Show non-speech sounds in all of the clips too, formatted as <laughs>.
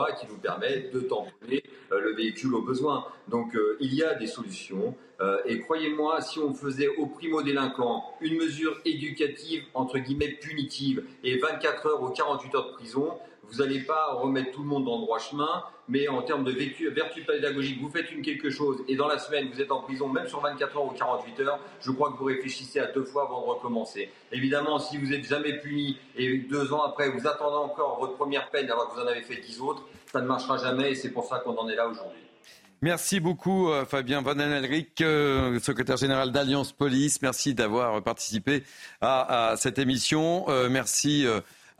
Euh, qui nous permet de tamponner euh, le véhicule au besoin. Donc euh, il y a des solutions. et croyez-moi, si on faisait au primo-délinquant une mesure éducative, entre guillemets punitive, et 24 heures ou 48 heures de prison, vous n'allez pas remettre tout le monde dans le droit chemin, mais en termes de vertu, vertu pédagogique, vous faites une quelque chose et dans la semaine vous êtes en prison, même sur 24 heures ou 48 heures, je crois que vous réfléchissez à deux fois avant de recommencer. Évidemment, si vous n'êtes jamais puni et deux ans après vous attendez encore votre première peine alors que vous en avez fait dix autres, ça ne marchera jamais et c'est pour ça qu'on en est là aujourd'hui. Merci beaucoup euh, Fabien Van Elric, euh, secrétaire général d'Alliance Police. Merci d'avoir participé à, cette émission. Euh, merci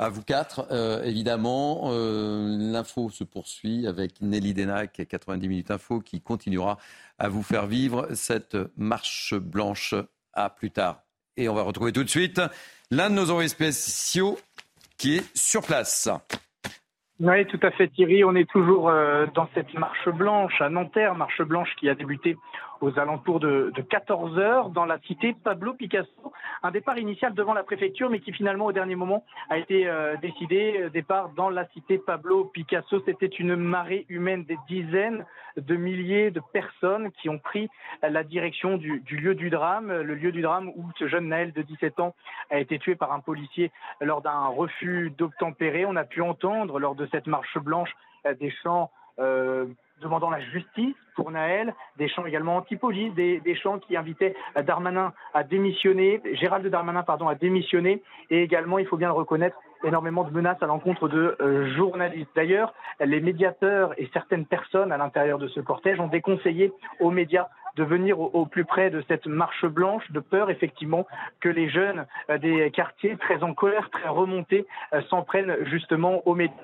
à vous quatre, euh, évidemment. Euh, l'info se poursuit avec Nelly Denac, 90 minutes info, qui continuera à vous faire vivre cette marche blanche. À plus tard. Et on va retrouver tout de suite l'un de nos envoyés spéciaux qui est sur place. Oui, tout à fait Thierry. On est toujours euh, dans cette marche blanche à Nanterre, marche blanche qui a débuté aux alentours de, de 14 heures dans la cité Pablo Picasso. Un départ initial devant la préfecture, mais qui finalement au dernier moment a été euh, décidé. Départ dans la cité Pablo Picasso. C'était une marée humaine des dizaines de milliers de personnes qui ont pris la direction du, du, lieu du drame, le lieu du drame où ce jeune Naël de 17 ans a été tué par un policier lors d'un refus d'obtempérer. On a pu entendre lors de cette marche blanche des chants euh, demandant la justice pour Naël, des chants également anti-police, des, des, chants qui invitaient Darmanin à démissionner, Gérald Darmanin pardon à démissionner, et également, il faut bien le reconnaître, énormément de menaces à l'encontre de euh, journalistes. D'ailleurs, les médiateurs et certaines personnes à l'intérieur de ce cortège ont déconseillé aux médias de venir au, plus près de cette marche blanche, de peur effectivement que les jeunes euh, des quartiers très en colère, très remontés, euh, s'en prennent justement aux médias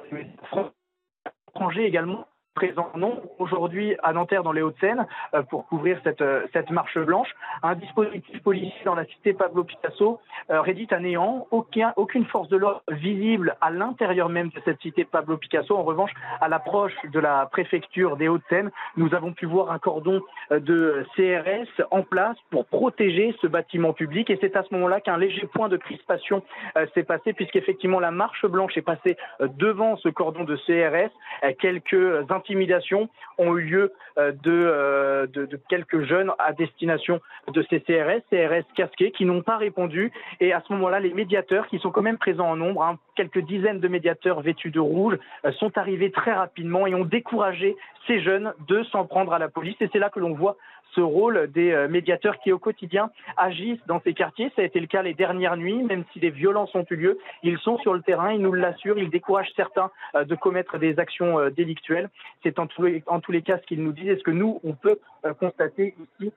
étrangers également présent non aujourd'hui à Nanterre dans les Hauts-de-Seine euh, pour couvrir cette, euh, cette marche blanche. Un dispositif policier dans la cité Pablo Picasso euh, rédite à néant, aucun, aucune force de l'ordre visible à l'intérieur même de cette cité Pablo Picasso. En revanche, à l'approche de la préfecture des Hauts-de-Seine, nous avons pu voir un cordon de CRS en place pour protéger ce bâtiment public et c'est à ce moment-là qu'un léger point de crispation s'est passé puisqu'effectivement la marche blanche est passée devant ce cordon de CRS. Quelques intimidations ont eu lieu euh, euh, de, quelques jeunes à destination de ces CRS, CRS casqués, qui n'ont pas répondu. Et à ce moment-là, les médiateurs, qui sont quand même présents en nombre, hein, quelques dizaines de médiateurs vêtus de rouge, euh, sont arrivés très rapidement et ont découragé ces jeunes de s'en prendre à la police. Et c'est là que l'on voit ce rôle des euh, médiateurs qui au quotidien agissent dans ces quartiers. Ça a été le cas les dernières nuits, même si des violences ont eu lieu. Ils sont sur le terrain, ils nous l'assurent, ils découragent certains euh, de commettre des actions euh, délictuelles. C'est en tous les, cas ce qu'ils nous disent. Est-ce que nous, on peut constater ici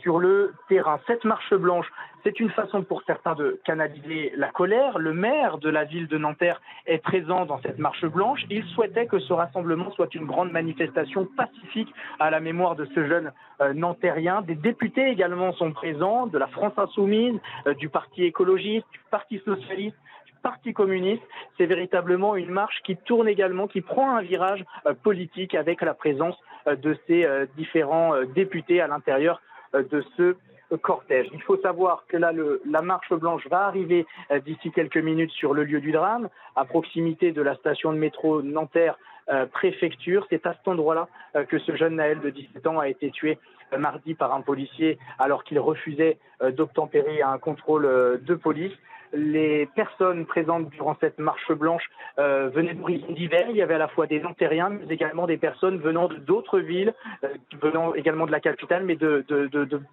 sur le terrain. Cette marche blanche, c'est une façon pour certains de canaliser la colère. Le maire de la ville de Nanterre est présent dans cette marche blanche. Il souhaitait que ce rassemblement soit une grande manifestation pacifique à la mémoire de ce jeune euh, nantérien. Des députés également sont présents, de la France insoumise, euh, du Parti écologiste, du Parti socialiste, du Parti communiste. C'est véritablement une marche qui tourne également, qui prend un virage politique avec la présence de ces différents députés à l'intérieur euh, de ce cortège. Il faut savoir que là, la marche blanche va arriver euh, d'ici quelques minutes sur le lieu du drame, à proximité de la station de métro Nanterre euh, préfecture. C'est à cet endroit-là que ce jeune Naël de 17 ans a été tué mardi par un policier alors qu'il refusait d'obtempérer à un contrôle de police les personnes présentes durant cette marche blanche euh, venaient d'horizons divers. Il y avait à la fois des Antériens, mais également des personnes venant d'autres villes, euh, venant également de la capitale, mais de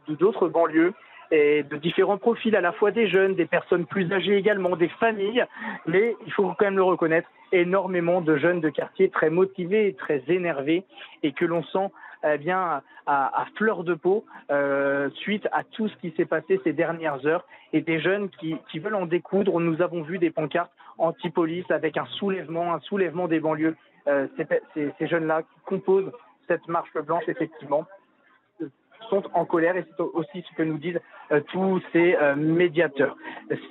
d'autres banlieues et de différents profils, à la fois des jeunes, des personnes plus âgées également, des familles, mais il faut quand même le reconnaître, énormément de jeunes de quartier très motivés, très énervés, et que l'on sent eh bien, à, fleur de peau euh, suite à tout ce qui s'est passé ces dernières heures et des jeunes qui, veulent en découdre. Nous avons vu des pancartes anti-police avec un soulèvement, un soulèvement des banlieues. Euh, ces jeunes-là qui composent cette marche blanche, effectivement, sont en colère et c'est aussi ce que nous disent euh, tous ces euh, médiateurs.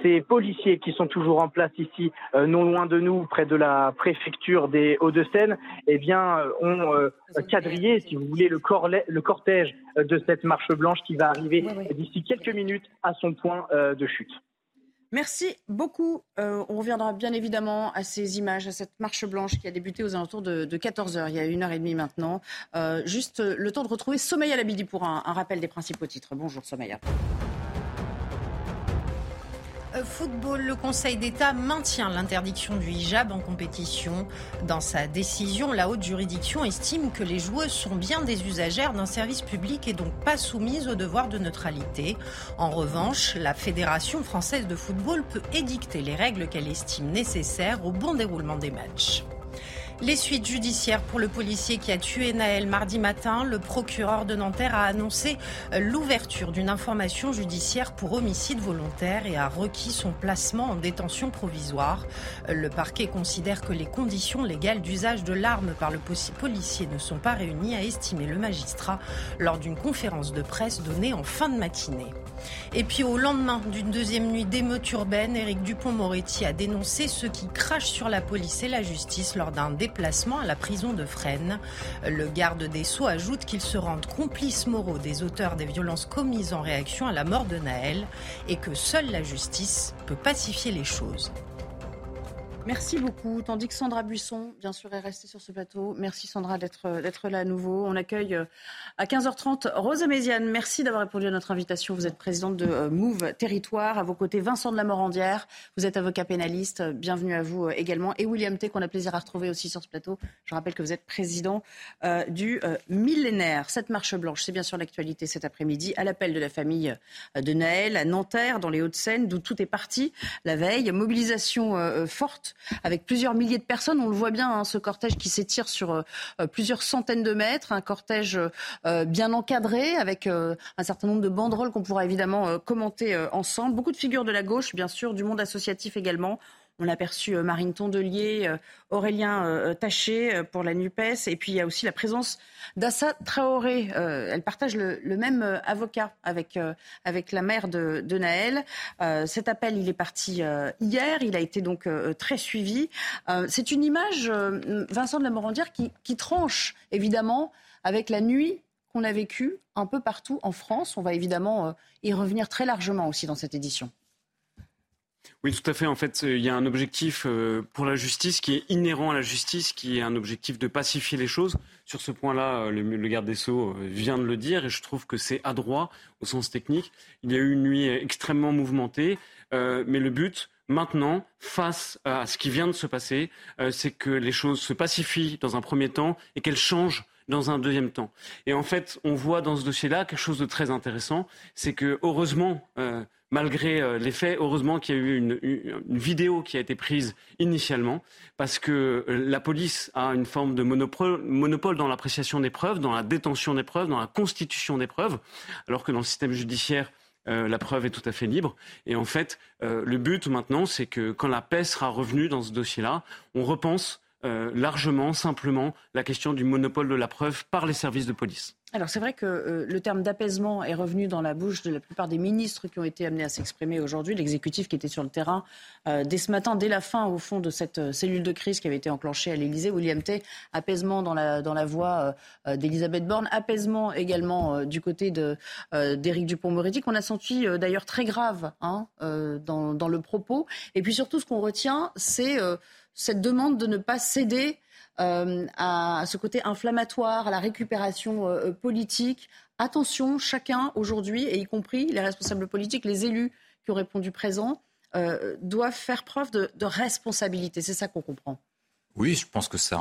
Ces policiers qui sont toujours en place ici, euh, non loin de nous, près de la préfecture des Hauts-de-Seine, eh bien, ont quadrillé, si vous voulez, le, le, cortège de cette marche blanche qui va arriver d'ici quelques minutes à son point de chute. Merci beaucoup. Euh, on reviendra bien évidemment à ces images, à cette marche blanche qui a débuté aux alentours de, 14h, il y a une heure et demie maintenant. Euh, juste le temps de retrouver Sommeil à la midi pour un, un rappel des principaux titres. Bonjour Sommeil. Football, le Conseil d'État maintient l'interdiction du hijab en compétition. Dans sa décision, la haute juridiction estime que les joueuses sont bien des usagères d'un service public et donc pas soumises au devoir de neutralité. En revanche, la Fédération française de football peut édicter les règles qu'elle estime nécessaires au bon déroulement des matchs. Les suites judiciaires pour le policier qui a tué Naël mardi matin, le procureur de Nanterre a annoncé l'ouverture d'une information judiciaire pour homicide volontaire et a requis son placement en détention provisoire. Le parquet considère que les conditions légales d'usage de l'arme par le policier ne sont pas réunies, a estimé le magistrat lors d'une conférence de presse donnée en fin de matinée. Et puis au lendemain d'une deuxième nuit d'émeute urbaine, Éric Dupont-Moretti a dénoncé ceux qui crachent sur la police et la justice lors d'un déplacement à la prison de Fresnes. Le garde des Sceaux ajoute qu'ils se rendent complices moraux des auteurs des violences commises en réaction à la mort de Naël et que seule la justice peut pacifier les choses. Merci beaucoup. Tandis que Sandra Buisson, bien sûr, est restée sur ce plateau. Merci Sandra d'être là à nouveau. On accueille euh, à 15h30 Rose Méziane. Merci d'avoir répondu à notre invitation. Vous êtes présidente de euh, Move Territoire. À vos côtés, Vincent de la Morandière. Vous êtes avocat pénaliste. Bienvenue à vous euh, également. Et William T, qu'on a plaisir à retrouver aussi sur ce plateau. Je rappelle que vous êtes président du millénaire. Cette marche blanche, c'est bien sûr l'actualité cet après-midi, à l'appel de la famille de Naël à Nanterre, dans les Hauts-de-Seine, d'où tout est parti la veille. Mobilisation forte avec plusieurs milliers de personnes. On le voit bien, hein, ce cortège qui s'étire sur euh, plusieurs centaines de mètres, un cortège euh, bien encadré avec euh, un certain nombre de banderoles qu'on pourra évidemment commenter ensemble. Beaucoup de figures de la gauche, bien sûr, du monde associatif également. On a aperçu euh, Marine Tondelier, euh, Aurélien euh, Taché pour la NUPES. Et puis il y a aussi la présence d'Assa Traoré. elle partage le, même avocat avec, avec la mère de, Naël. cet appel, il est parti hier. Il a été donc très suivi. C'est une image, Vincent de la Morandière, qui tranche évidemment avec la nuit qu'on a vécue un peu partout en France. On va évidemment y revenir très largement aussi dans cette édition. Oui, tout à fait. En fait, il y a un objectif euh, pour la justice qui est inhérent à la justice, qui est un objectif de pacifier les choses. Sur ce point-là, euh, le, garde des Sceaux euh, vient de le dire et je trouve que c'est adroit au sens technique. Il y a eu une nuit extrêmement mouvementée, mais le but, maintenant, face à ce qui vient de se passer, c'est que les choses se pacifient dans un premier temps et qu'elles changent dans un deuxième temps. Et en fait, on voit dans ce dossier-là quelque chose de très intéressant, c'est que heureusement, malgré euh, les faits. Heureusement qu'il y a eu une, vidéo qui a été prise initialement, parce que euh, la police a une forme de monopole, dans l'appréciation des preuves, dans la détention des preuves, dans la constitution des preuves, alors que dans le système judiciaire, euh, la preuve est tout à fait libre. Et en fait, le but maintenant, c'est que quand la paix sera revenue dans ce dossier-là, on repense largement, simplement, la question du monopole de la preuve par les services de police. Alors c'est vrai que euh, le terme d'apaisement est revenu dans la bouche de la plupart des ministres qui ont été amenés à s'exprimer aujourd'hui, l'exécutif qui était sur le terrain euh, dès ce matin, dès la fin au fond de cette euh, cellule de crise qui avait été enclenchée à l'Élysée, William T, apaisement dans la, dans la voix d'Elisabeth Borne, apaisement également du côté d'Éric Dupont-Moretti, qu'on a senti d'ailleurs très grave hein, dans, dans, le propos. Et puis surtout ce qu'on retient, c'est cette demande de ne pas céder euh, à ce côté inflammatoire, à la récupération euh, politique. Attention, chacun aujourd'hui, et y compris les responsables politiques, les élus qui ont répondu présent, euh, doivent faire preuve de, responsabilité. C'est ça qu'on comprend. Oui, je pense que c'est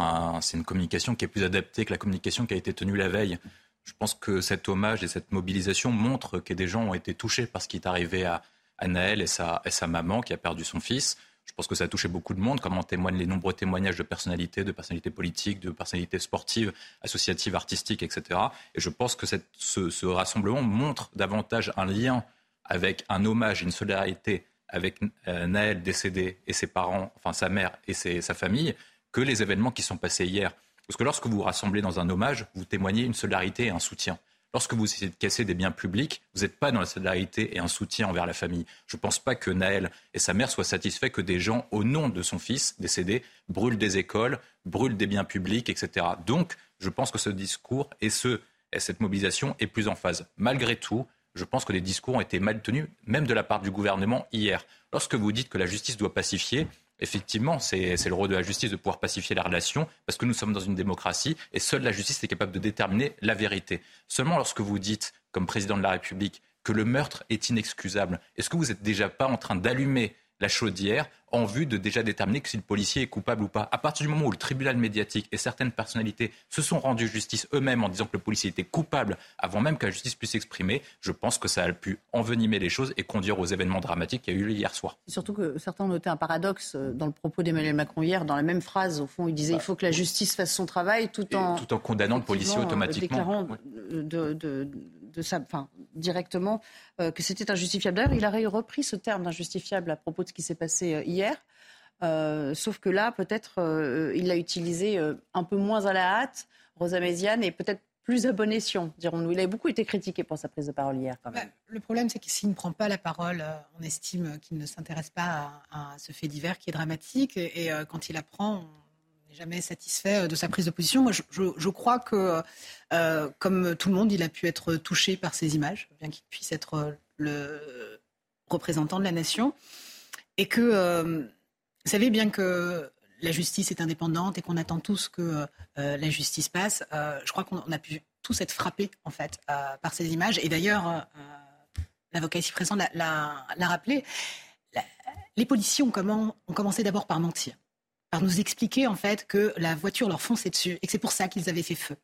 une communication qui est plus adaptée que la communication qui a été tenue la veille. Je pense que cet hommage et cette mobilisation montrent que des gens ont été touchés par ce qui est arrivé à, Naël et et sa maman qui a perdu son fils. Je pense que ça a touché beaucoup de monde, comme en témoignent les nombreux témoignages de personnalités, de personnalités politiques, de personnalités sportives, associatives, artistiques, etc. Et je pense que ce, rassemblement montre davantage un lien avec un hommage, une solidarité avec euh, Naël décédé et ses parents, enfin sa mère et sa famille, que les événements qui sont passés hier. Parce que lorsque vous vous rassemblez dans un hommage, vous témoignez une solidarité et un soutien. Lorsque vous essayez de casser des biens publics, vous n'êtes pas dans la solidarité et un soutien envers la famille. Je ne pense pas que Naël et sa mère soient satisfaits que des gens, au nom de son fils décédé, brûlent des écoles, brûlent des biens publics, etc. Donc, je pense que ce discours et, ce, et cette mobilisation est plus en phase. Malgré tout, je pense que les discours ont été mal tenus, même de la part du gouvernement hier. Lorsque vous dites que la justice doit pacifier, effectivement, c'est le rôle de la justice de pouvoir pacifier la relation, parce que nous sommes dans une démocratie et seule la justice est capable de déterminer la vérité. Seulement lorsque vous dites, comme président de la République, que le meurtre est inexcusable, est-ce que vous n'êtes déjà pas en train d'allumer la chaudière en vue de déjà déterminer si le policier est coupable ou pas. À partir du moment où le tribunal médiatique et certaines personnalités se sont rendues justice eux-mêmes en disant que le policier était coupable avant même que la justice puisse s'exprimer, je pense que ça a pu envenimer les choses et conduire aux événements dramatiques qu'il y a eu lieu hier soir. Surtout que certains ont noté un paradoxe euh, dans le propos d'Emmanuel Macron hier, dans la même phrase, au fond, il disait qu'il faut que la justice fasse son travail tout en... tout en condamnant le policier automatiquement. Déclarant de, de, de sa, enfin, directement euh, que c'était injustifiable. D'ailleurs, il a repris ce terme d'injustifiable à propos de ce qui s'est passé euh, hier. Euh, sauf que là, peut-être, il l'a utilisé un peu moins à la hâte, Rosa Méziane, et peut-être plus à bon escient, dirons-nous. Il a beaucoup été critiqué pour sa prise de parole hier. Quand même. Bah, le problème, c'est que s'il ne prend pas la parole, on estime qu'il ne s'intéresse pas à, ce fait divers qui est dramatique. Et, quand il apprend, n'est jamais satisfait euh, de sa prise de position. Moi, je, crois que, euh, comme tout le monde, il a pu être touché par ces images, bien qu'il puisse être euh, le représentant de la nation. Et que, vous savez bien que la justice est indépendante et qu'on attend tous que la justice passe. je crois qu'on a pu tous être frappés, en fait, par ces images. Et d'ailleurs, l'avocat ici présent l'a rappelé. les policiers ont commencé d'abord par mentir par nous expliquer en fait que la voiture leur fonçait dessus et que c'est pour ça qu'ils avaient fait feu.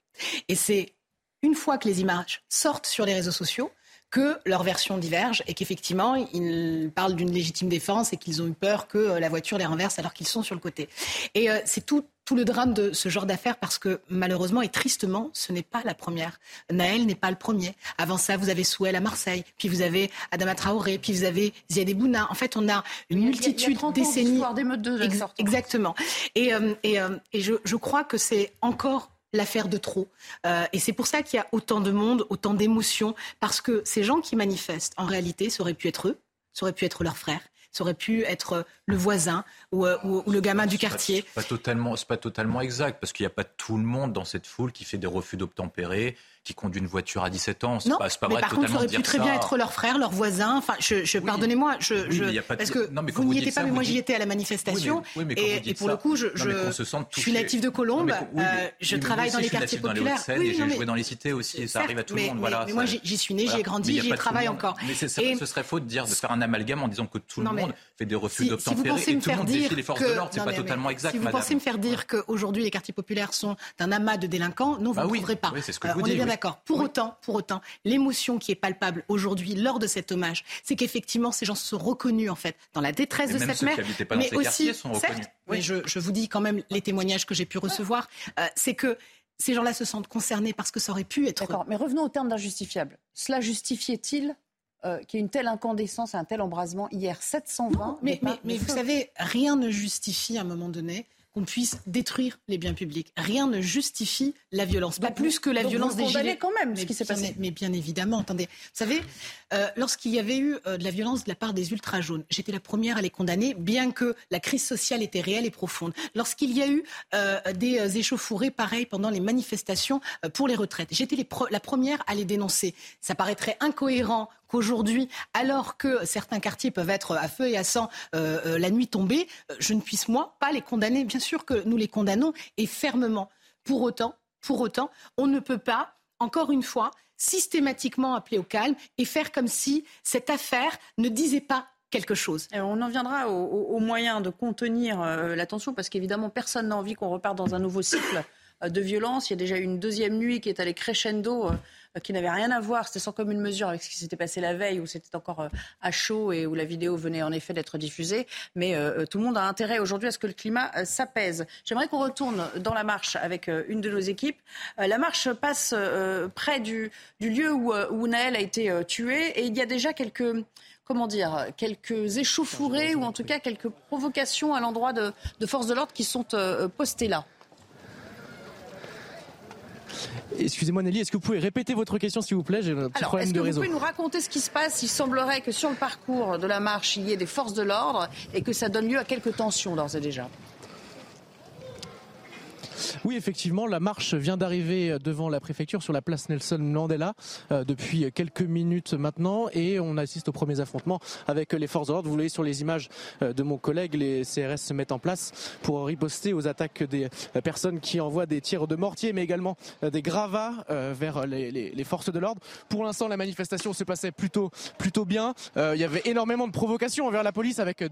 Et c'est une fois que les images sortent sur les réseaux sociaux que leurs versions divergent et qu'effectivement, ils parlent d'une légitime défense et qu'ils ont eu peur que euh, la voiture les renverse alors qu'ils sont sur le côté. Et euh, c'est tout, tout le drame de ce genre d'affaires parce que malheureusement et tristement, ce n'est pas la première. Naël n'est pas le premier. Avant ça, vous avez Souel à Marseille, puis vous avez Adama Traoré, puis vous avez Ziad Bouna. En fait, on a une multitude il décennies. d'émeutes de Exactement. Et, euh, et, et je, je crois que c'est encore l'affaire de trop. Euh, et c'est pour ça qu'il y a autant de monde, autant d'émotions, parce que ces gens qui manifestent, en réalité, ça aurait pu être eux, ça aurait pu être leurs frères, ça aurait pu être le voisin ou, euh, le gamin du quartier. C'est pas, totalement, pas totalement exact, parce qu'il n'y a pas tout le monde dans cette foule qui fait des refus d'obtempérer, qui conduit une voiture à 17 ans. C'est pas, pas mais par contre, ça aurait pu très bien être leur frère, leur voisin. Enfin, je, pardonnez-moi, je, je parce que non, mais vous n'y étiez pas, mais moi j'y étais à la manifestation. et, pour le coup, je, je, suis natif de Colombes. Euh, je travaille dans les quartiers populaires. Oui, j'ai joué dans les cités aussi. Ça arrive à tout le monde. Mais moi, j'y suis né, j'y ai grandi, j'y travaille encore. Mais ce serait faux de dire de faire un amalgame en disant que tout le monde fait des refus d'obtempérer et tout le monde défie les forces de l'ordre. C'est pas totalement exact. Si vous pensez me faire dire qu'aujourd'hui les quartiers populaires sont un amas de délinquants, non, vous ne trouverez pas. On est bien d'accord. Pour autant pour autant, l'émotion qui est palpable aujourd'hui lors de cet hommage, c'est qu'effectivement, ces gens se sont reconnus en fait dans la détresse de cette mère, mais aussi, certes, oui. je, vous dis quand même les témoignages que j'ai pu recevoir, euh, c'est que ces gens-là se sentent concernés parce que ça aurait pu être. D'accord, mais revenons au terme d'injustifiable. Cela justifiait-il euh, qu'il y ait une telle incandescence, un tel embrasement hier? 720 mais, mais vous savez, rien ne justifie à un moment donné qu'on puisse détruire les biens publics. Rien ne justifie la violence, pas plus que la violence des gilets. quand même ce qui s'est passé. Mais bien évidemment, attendez. Vous savez, euh, lorsqu'il y avait eu euh, de la violence de la part des ultra jaunes, j'étais la première à les condamner, bien que la crise sociale était réelle et profonde. Lorsqu'il y a eu euh, des échauffourées, pareil, pendant les manifestations pour les retraites, j'étais la première à les dénoncer. Ça paraîtrait incohérent qu'aujourd'hui, alors que certains quartiers peuvent être à feu et à sang euh, euh, la nuit tombée, euh, je ne puisse, moi, pas les condamner. Bien sûr que nous les condamnons et fermement. Pour autant, pour autant, on ne peut pas, encore une fois, systématiquement appeler au calme et faire comme si cette affaire ne disait pas quelque chose. on en viendra aux, moyens de contenir la tension, parce qu'évidemment, personne n'a envie qu'on reparte dans un nouveau cycle de violence. Il y a déjà eu une deuxième nuit qui est allée crescendo euh, qui n'avait rien à voir, c'était sans commune mesure avec ce qui s'était passé la veille, où c'était encore euh, à chaud et où la vidéo venait en effet d'être diffusée. Mais euh, tout le monde a intérêt aujourd'hui à ce que le climat s'apaise. J'aimerais qu'on retourne dans la marche avec une de nos équipes. La marche passe près du, lieu où, où Naël a été tué et il y a déjà quelques comment dire, quelques échauffourées ou en tout cas quelques provocations à l'endroit de, de forces de l'ordre qui sont postées là. Excusez-moi Nelly, est-ce que vous pouvez répéter votre question s'il vous plaît? J'ai un petit problème de réseau. Vous pouvez nous raconter ce qui se passe? Il semblerait que sur le parcours de la marche, il y ait des forces de l'ordre et que ça donne lieu à quelques tensions d'ores et déjà. Oui, effectivement, la marche vient d'arriver devant la préfecture sur la place Nelson Mandela euh, depuis quelques minutes maintenant et on assiste aux premiers affrontements avec les forces de l'ordre. Vous voyez sur les images euh, de mon collègue, les CRS se mettent en place pour riposter aux attaques des euh, personnes qui envoient des tirs de mortier mais également des gravats vers les, forces de l'ordre. Pour l'instant, la manifestation se passait plutôt, plutôt bien. il y avait énormément de provocations envers la police avec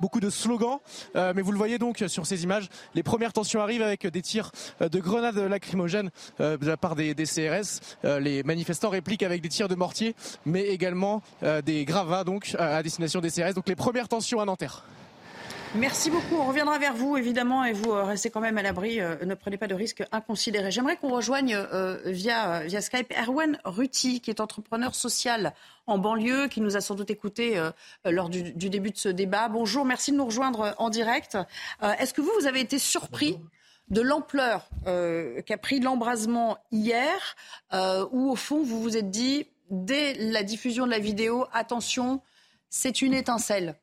beaucoup de slogans. mais vous le voyez donc sur ces images, les premières tensions arrivent avec des tirs euh, de grenades lacrymogènes euh, de la part des, CRS. Euh, les manifestants répliquent avec des tirs de mortier, mais également des gravats donc à destination des CRS. Donc les premières tensions à Nanterre. Merci beaucoup. On reviendra vers vous, évidemment, et vous restez quand même à l'abri. ne prenez pas de risques inconsidérés. J'aimerais qu'on rejoigne via, via Skype Erwan Ruti, qui est entrepreneur social en banlieue, qui nous a sans doute écouté lors du, début de ce débat. Bonjour, merci de nous rejoindre en direct. Est-ce que vous, vous avez été surpris de l'ampleur euh, qu'a pris l'embrasement hier, euh, où au fond vous vous êtes dit, dès la diffusion de la vidéo, attention, c'est une étincelle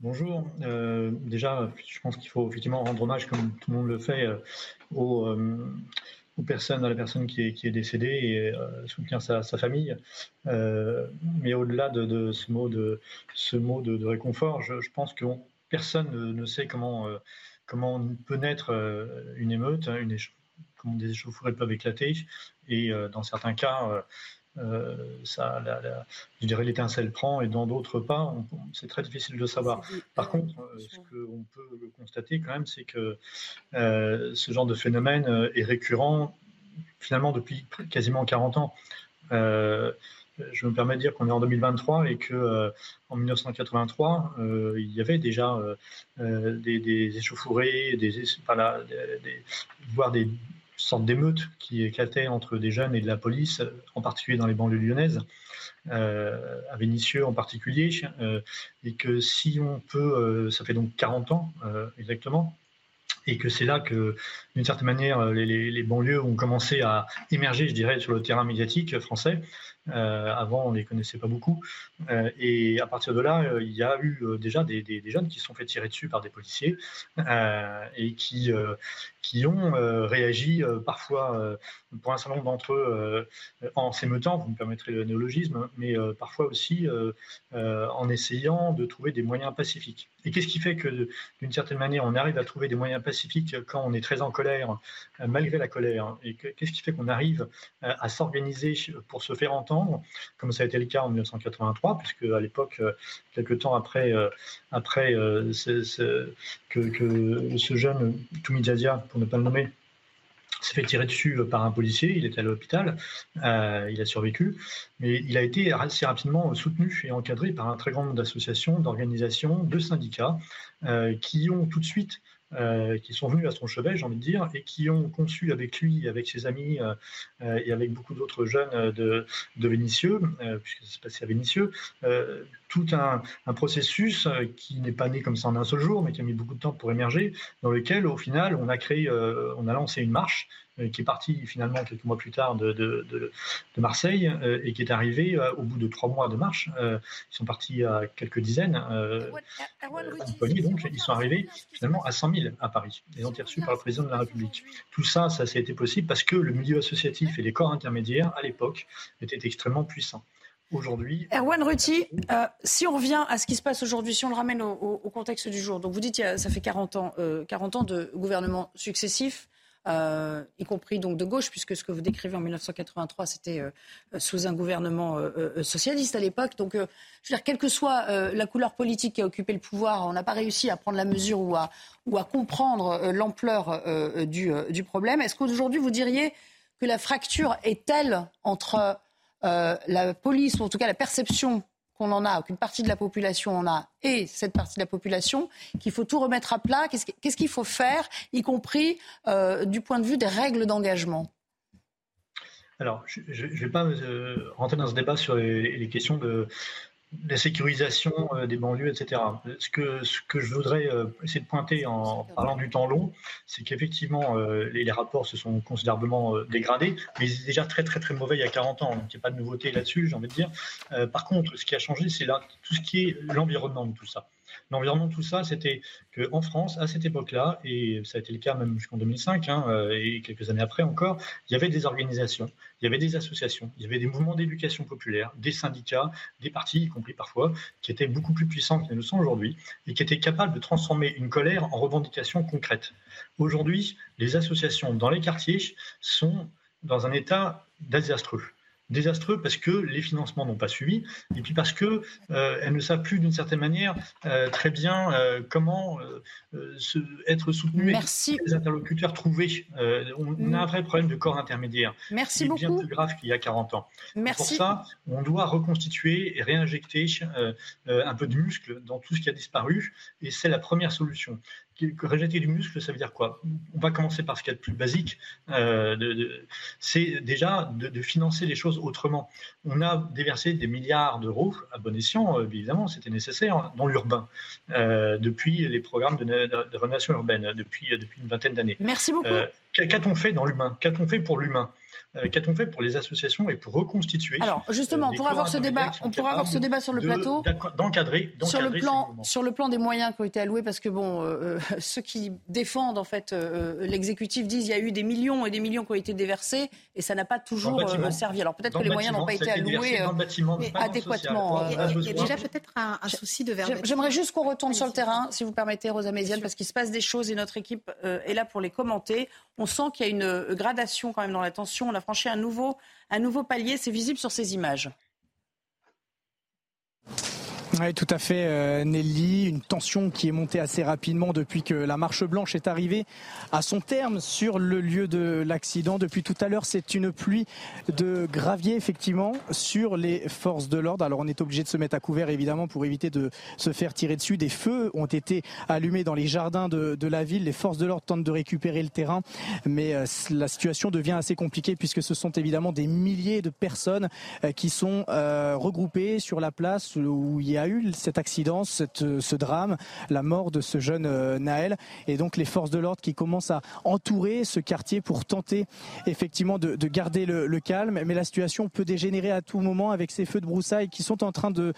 Bonjour. Euh, déjà, je pense qu'il faut effectivement rendre hommage, comme tout le monde le fait, aux, personnes, à la personne qui est, décédée et soutient sa, famille. mais au-delà de, ce mot de, ce mot de, réconfort, je, pense que personne ne, sait comment comment peut naître euh, une émeute, hein, comment des échauffourées peuvent éclater, et euh, dans certains cas, euh, ça, je dirais l'étincelle prend, et dans d'autres pas. C'est très difficile de savoir. Par contre, ce qu'on peut constater quand même, c'est que ce genre de phénomène est récurrent finalement depuis quasiment 40 ans je me permets de dire qu'on est en 2023 et que euh, en 1983, euh, il y avait déjà euh, des, échauffourées, voire des sortes d'émeutes qui éclataient entre des jeunes et de la police, en particulier dans les banlieues lyonnaises, à Vénissieux en particulier, et que si on peut, ça fait donc 40 ans exactement, et que c'est là que, d'une certaine manière, les, banlieues ont commencé à émerger, je dirais, sur le terrain médiatique français, avant, on ne les connaissait pas beaucoup. Euh, et à partir de là, euh, il y a eu déjà des, jeunes qui se sont fait tirer dessus par des policiers et qui, qui ont réagi parfois, pour un certain nombre d'entre eux, en s'émeutant, vous me permettrez le néologisme, mais parfois aussi en essayant de trouver des moyens pacifiques. Et qu'est-ce qui fait que, d'une certaine manière, on arrive à trouver des moyens pacifiques quand on est très en colère, malgré la colère? Et qu'est-ce qui fait qu'on arrive à s'organiser pour se faire entendre comme ça a été le cas en 1983, puisque à l'époque, euh, quelques temps après, euh, après euh, que, ce jeune Toumidiadia, pour ne pas le nommer, s'est fait tirer dessus par un policier, il était à l'hôpital, il a survécu, mais il a été assez rapidement soutenu et encadré par un très grand nombre d'associations, d'organisations, de syndicats, qui ont tout de suite euh, qui sont venus à son chevet, j'ai envie de dire, et qui ont conçu avec lui, avec ses amis euh, euh, et avec beaucoup d'autres jeunes de, de Vénitieux, puisque ça s'est passé à Vénitieux, tout un, un processus qui n'est pas né comme ça en un seul jour, mais qui a mis beaucoup de temps pour émerger, dans lequel, au final, on a créé, on a lancé une marche qui est parti finalement quelques mois plus tard de, de, de, Marseille euh, et qui est arrivé euh, au bout de trois mois de marche. ils sont partis à quelques dizaines. donc ils sont arrivés finalement à 100 000 à Paris. Ils ont été reçus par le président de la République. Tout ça, ça, ça a été possible parce que le milieu associatif et les corps intermédiaires à l'époque étaient extrêmement puissants aujourd'hui. Erwan Ruti, si on revient à ce qui se passe aujourd'hui, si on le ramène au, contexte du jour, donc vous dites ça fait 40 ans, 40 ans de gouvernement successif, euh, y compris donc de gauche, puisque ce que vous décrivez en 1983, c'était euh, sous un gouvernement euh, socialiste à l'époque. Donc, je veux dire, quelle que soit la couleur politique qui a occupé le pouvoir, on n'a pas réussi à prendre la mesure ou à, ou à comprendre l'ampleur du, du, problème. Est-ce qu'aujourd'hui, vous diriez que la fracture est telle entre la police, ou en tout cas la perception qu'on en a, qu'une partie de la population en a, et cette partie de la population, qu'il faut tout remettre à plat. Qu'est-ce qu'il faut faire, y compris euh, du point de vue des règles d'engagement? Alors, je ne vais pas euh, rentrer dans ce débat sur les questions de, la sécurisation euh, des banlieues, etc. Ce que, je voudrais euh, essayer de pointer en parlant du temps long, c'est qu'effectivement, euh, les, rapports se sont considérablement dégradés, mais ils étaient déjà très très très mauvais il y a 40 ans, donc il n'y a pas de nouveauté là-dessus, j'ai envie de dire. par contre, ce qui a changé, c'est là tout ce qui est l'environnement de tout ça. L'environnement, tout ça, c'était qu'en France, à cette époque-là, et ça a été le cas même jusqu'en 2005, hein, euh, et quelques années après encore, il y avait des organisations, il y avait des associations, il y avait des mouvements d'éducation populaire, des syndicats, des partis, y compris parfois, qui étaient beaucoup plus puissants qu'ils ne le sont aujourd'hui, et qui étaient capables de transformer une colère en revendication concrète. Aujourd'hui, les associations dans les quartiers sont dans un état désastreux désastreux parce que les financements n'ont pas suivi et puis parce que euh, elles ne savent plus d'une certaine manière euh, très bien euh, comment se, être soutenues Merci. les interlocuteurs trouvés. on, a un vrai problème de corps intermédiaire. Merci qui beaucoup. bien plus grave qu'il y a 40 ans. Merci. Pour ça, on doit reconstituer et réinjecter un peu de muscle dans tout ce qui a disparu et c'est la première solution rejeter du muscle, ça veut dire quoi? On va commencer par ce qu'il y a de plus basique. Euh, c'est déjà de, financer les choses autrement. On a déversé des milliards d'euros, à bon escient, euh, évidemment, c'était nécessaire, dans l'urbain, euh, depuis les programmes de, de urbaine, depuis, depuis une vingtaine d'années. Merci beaucoup. Qu'a-t-on fait dans l'humain? Qu'a-t-on fait pour l'humain? Qu'a-t-on fait pour les associations et pour reconstituer Alors justement, euh, pour avoir ce débat, on pourra avoir ce débat sur le plateau, d'encadrer, sur le plan, sur le plan des moyens qui ont été alloués, parce que bon, euh, ceux qui défendent en fait l'exécutif disent il y a eu des millions et des millions qui ont été déversés et ça n'a pas toujours servi. Alors peut-être que les moyens n'ont pas été alloués adéquatement. Il y a déjà peut-être un, souci de verbe. J'aimerais juste qu'on retourne sur le terrain, si vous permettez, Rosa Méziane, parce qu'il se passe des choses et notre équipe est là pour les commenter. On sent qu'il y a une gradation quand même dans la tension. On a franchi un un nouveau palier. C'est visible sur ces images. Oui, tout à fait, euh, Nelly. Une tension qui est montée assez rapidement depuis que la marche blanche est arrivée à son terme sur le lieu de l'accident. Depuis tout à l'heure, c'est une pluie de gravier, effectivement, sur les forces de l'ordre. Alors, on est obligé de se mettre à couvert, évidemment, pour éviter de se faire tirer dessus. Des feux ont été allumés dans les jardins de, la ville. Les forces de l'ordre tentent de récupérer le terrain, mais euh, la situation devient assez compliquée puisque ce sont évidemment des milliers de personnes euh, qui sont regroupées sur la place où il y a eu cet accident, ce drame, la mort de ce jeune euh, Naël. Et donc les forces de l'ordre qui commencent à entourer ce quartier pour tenter effectivement de, garder le, calme. Mais la situation peut dégénérer à tout moment avec ces feux de broussailles qui sont en train de,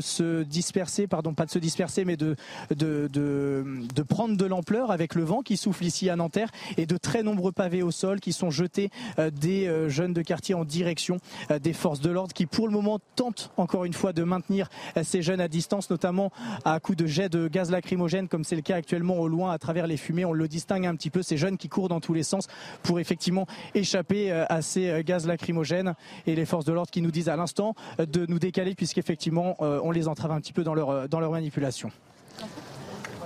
se disperser, pardon, pas de se disperser, mais de, de, prendre de l'ampleur avec le vent qui souffle ici à Nanterre et de très nombreux pavés au sol qui sont jetés euh, des euh, jeunes de quartier en direction des forces de l'ordre qui pour le moment tentent encore une fois de maintenir ces jeunes à distance, notamment à coup de jet de gaz lacrymogène, comme c'est le cas actuellement au loin à travers les fumées. On le distingue un petit peu, ces jeunes qui courent dans tous les sens pour effectivement échapper euh, à ces euh, gaz lacrymogènes et les forces de l'ordre qui nous disent à l'instant euh, de nous décaler puisqu'effectivement on les entrave un petit peu dans leur, dans leur manipulation.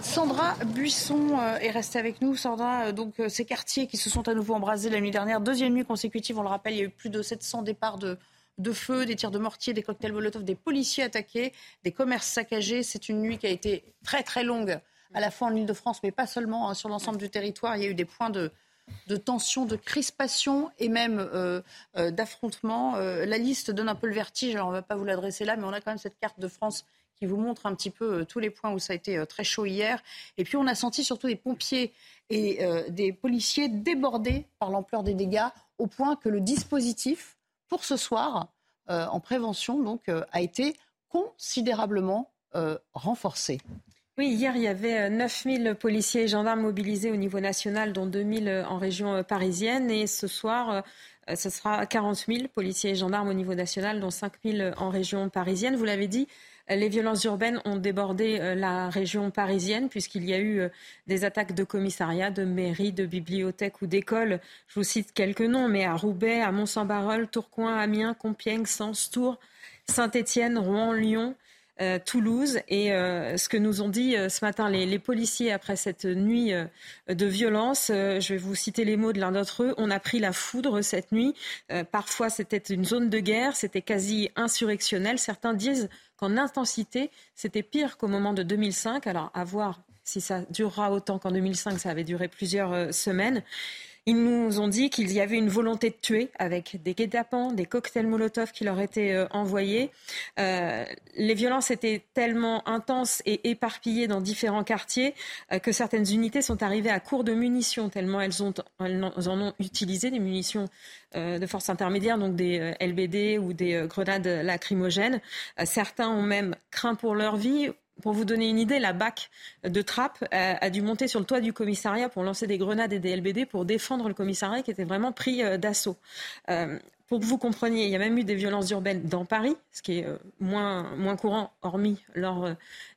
Sandra Buisson est restée avec nous. Sandra, donc ces quartiers qui se sont à nouveau embrasés la nuit dernière, deuxième nuit consécutive, on le rappelle, il y a eu plus de 700 départs de, de feu, des tirs de mortier, des cocktails Molotov, des policiers attaqués, des commerces saccagés. C'est une nuit qui a été très très longue, à la fois en Ile-de-France, mais pas seulement hein, sur l'ensemble du territoire. Il y a eu des points de, tension, de crispation et même euh, euh, d'affrontement. Euh, la liste donne un peu le vertige, on ne va pas vous l'adresser là, mais on a quand même cette carte de France qui vous montre un petit peu tous les points où ça a été très chaud hier. Et puis on a senti surtout des pompiers et des policiers débordés par l'ampleur des dégâts, au point que le dispositif pour ce soir, euh, en prévention, donc, euh, a été considérablement euh, renforcé. Oui, hier, il y avait 9000 policiers et gendarmes mobilisés au niveau national, dont 2000 en région parisienne. Et ce soir, ce sera 40 000 policiers et gendarmes au niveau national, dont 5 000 en région parisienne. Vous l'avez dit, les violences urbaines ont débordé la région parisienne puisqu'il y a eu des attaques de commissariats, de mairies, de bibliothèques ou d'écoles. Je vous cite quelques noms, mais à Roubaix, à Mont-Saint-Barreul, Tourcoing, Amiens, Compiègne, Sens, Tours, Saint-Étienne, Rouen, Lyon. Euh, Toulouse. Et euh, ce que nous ont dit euh, ce matin les, policiers après cette nuit de violence, je vais vous citer les mots de l'un d'entre eux, on a pris la foudre cette nuit. parfois c'était une zone de guerre, c'était quasi insurrectionnel. Certains disent qu'en intensité, c'était pire qu'au moment de 2005. Alors à voir si ça durera autant qu'en 2005, ça avait duré plusieurs semaines. Ils nous ont dit qu'il y avait une volonté de tuer avec des guet-apens, des cocktails Molotov qui leur étaient euh, envoyés. Euh, les violences étaient tellement intenses et éparpillées dans différents quartiers euh, que certaines unités sont arrivées à court de munitions, tellement elles, en ont utilisé des munitions de force intermédiaire, donc des LBD ou des grenades lacrymogènes. certains ont même craint pour leur vie pour vous donner une idée, la BAC de Trappes a, dû monter sur le toit du commissariat pour lancer des grenades et des LBD pour défendre le commissariat qui était vraiment pris euh, d'assaut. Euh, pour que vous compreniez, il y a même eu des violences urbaines dans Paris, ce qui est euh, moins, moins courant, hormis lors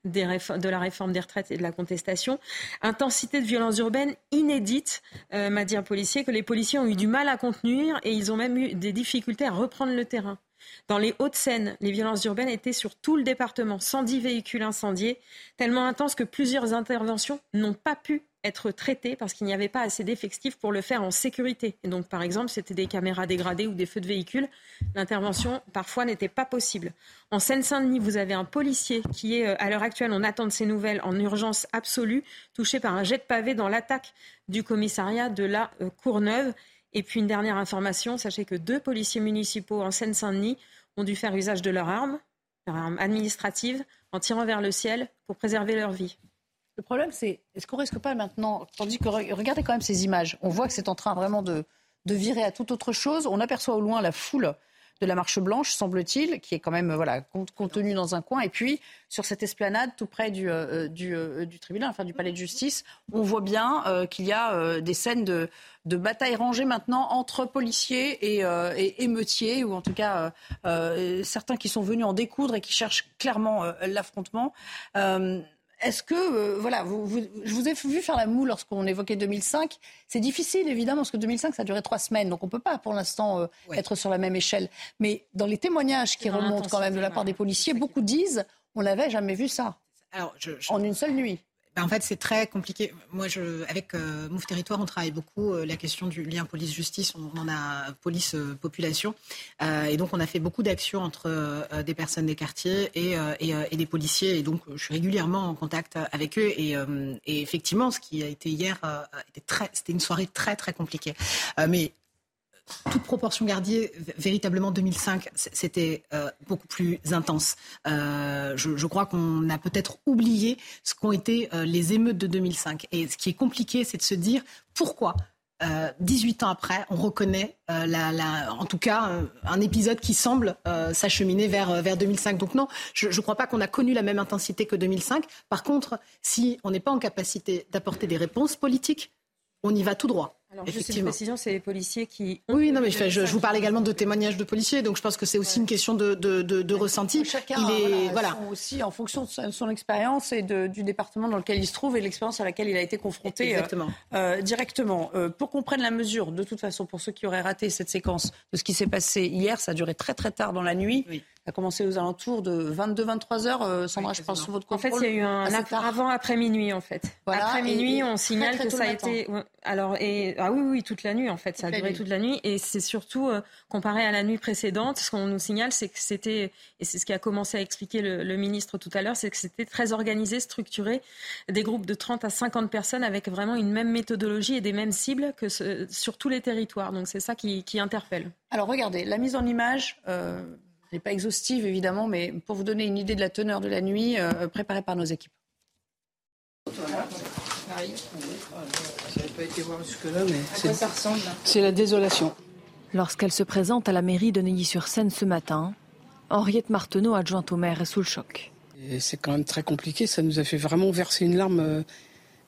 des de la réforme des retraites et de la contestation. Intensité de violences urbaines inédite, m'a dit un policier, que les policiers ont eu du mal à contenir et ils ont même eu des difficultés à reprendre le terrain. Dans les Hauts-de-Seine, les violences urbaines étaient sur tout le département, 110 véhicules incendiés, tellement intenses que plusieurs interventions n'ont pas pu être traitées parce qu'il n'y avait pas assez d'effectifs pour le faire en sécurité. Et donc, par exemple, c'était des caméras dégradées ou des feux de véhicules. L'intervention, parfois, n'était pas possible. En Seine-Saint-Denis, vous avez un policier qui est, euh, à l'heure actuelle, on attend de ses nouvelles, en urgence absolue, touché par un jet de pavé dans l'attaque du commissariat de la euh, Courneuve. Et puis une dernière information, sachez que deux policiers municipaux en Seine-Saint-Denis ont dû faire usage de leur arme, leur arme administrative, en tirant vers le ciel pour préserver leur vie. Le problème, c'est est-ce qu'on risque pas maintenant, tandis que regardez quand même ces images, on voit que c'est en train vraiment de, de virer à toute autre chose. On aperçoit au loin la foule de la Marche Blanche, semble-t-il, qui est quand même voilà contenue dans un coin. Et puis sur cette esplanade, tout près du, euh, euh, du, tribunal, enfin du palais de justice, on voit bien euh, qu'il y a des scènes de, de bataille rangée maintenant entre policiers et, émeutiers, ou en tout cas certains qui sont venus en découdre et qui cherchent clairement l'affrontement. Est-ce que, euh, voilà, je vous ai vu faire la moue lorsqu'on évoquait 2005. C'est difficile, évidemment, parce que 2005, ça a duré trois semaines. Donc, on ne peut pas, pour l'instant, euh, être sur la même échelle. Mais dans les témoignages qui remontent quand même de la part des policiers, beaucoup disent on n'avait jamais vu ça. En une seule nuit. Ben, en fait, c'est très compliqué. Moi, je, avec euh, Mouf Territoire, on travaille beaucoup euh, la question du lien police-justice. On, en a police-population. Euh, et donc, on a fait beaucoup d'actions entre des personnes des quartiers et, et, des policiers. Et donc, je suis régulièrement en contact avec eux. Et, et effectivement, ce qui a été hier, c'était une soirée très, très compliquée. mais toute proportion gardée, véritablement 2005, c'était euh, beaucoup plus intense. Euh, je, crois qu'on a peut-être oublié ce qu'ont été euh, les émeutes de 2005. Et ce qui est compliqué, c'est de se dire pourquoi 18 ans après, on reconnaît, en tout cas, un épisode qui semble s'acheminer vers, vers 2005. Donc non, je ne crois pas qu'on a connu la même intensité que 2005. Par contre, si on n'est pas en capacité d'apporter des réponses politiques, on y va tout droit. Alors, juste une précision, c'est les policiers qui. oui, non, mais je, vous parle également de témoignages de policiers, donc je pense que c'est aussi une question de, de, de, ressenti. Chacun, il est, voilà, aussi en fonction de son, expérience et du département dans lequel il se trouve et l'expérience à laquelle il a été confronté euh, Exactement. Euh, directement. Euh, pour qu'on prenne la mesure, de toute façon, pour ceux qui auraient raté cette séquence de ce qui s'est passé hier, ça a duré très très tard dans la nuit. Oui a commencé aux alentours de 22-23 heures. Euh, Sandra, je pense sur votre contrôle. En fait, il y a eu un avant après minuit en fait. après minuit, on signale que ça a été alors et ah oui oui toute la nuit en fait, ça a duré toute la nuit et c'est surtout euh, comparé à la nuit précédente, ce qu'on nous signale c'est que c'était et c'est ce qui a commencé à expliquer le, ministre tout à l'heure, c'est que c'était très organisé, structuré, des groupes de 30 à 50 personnes avec vraiment une même méthodologie et des mêmes cibles que sur tous les territoires. Donc c'est ça qui, interpelle. Alors regardez, la mise en image. Euh, n'est pas exhaustive évidemment, mais pour vous donner une idée de la teneur de la nuit euh, préparée par nos équipes. C'est la désolation. Lorsqu'elle se présente à la mairie de Neuilly-sur-Seine ce matin, Henriette Marteneau, adjointe au maire, est sous le choc. C'est quand même très compliqué. Ça nous a fait vraiment verser une larme euh,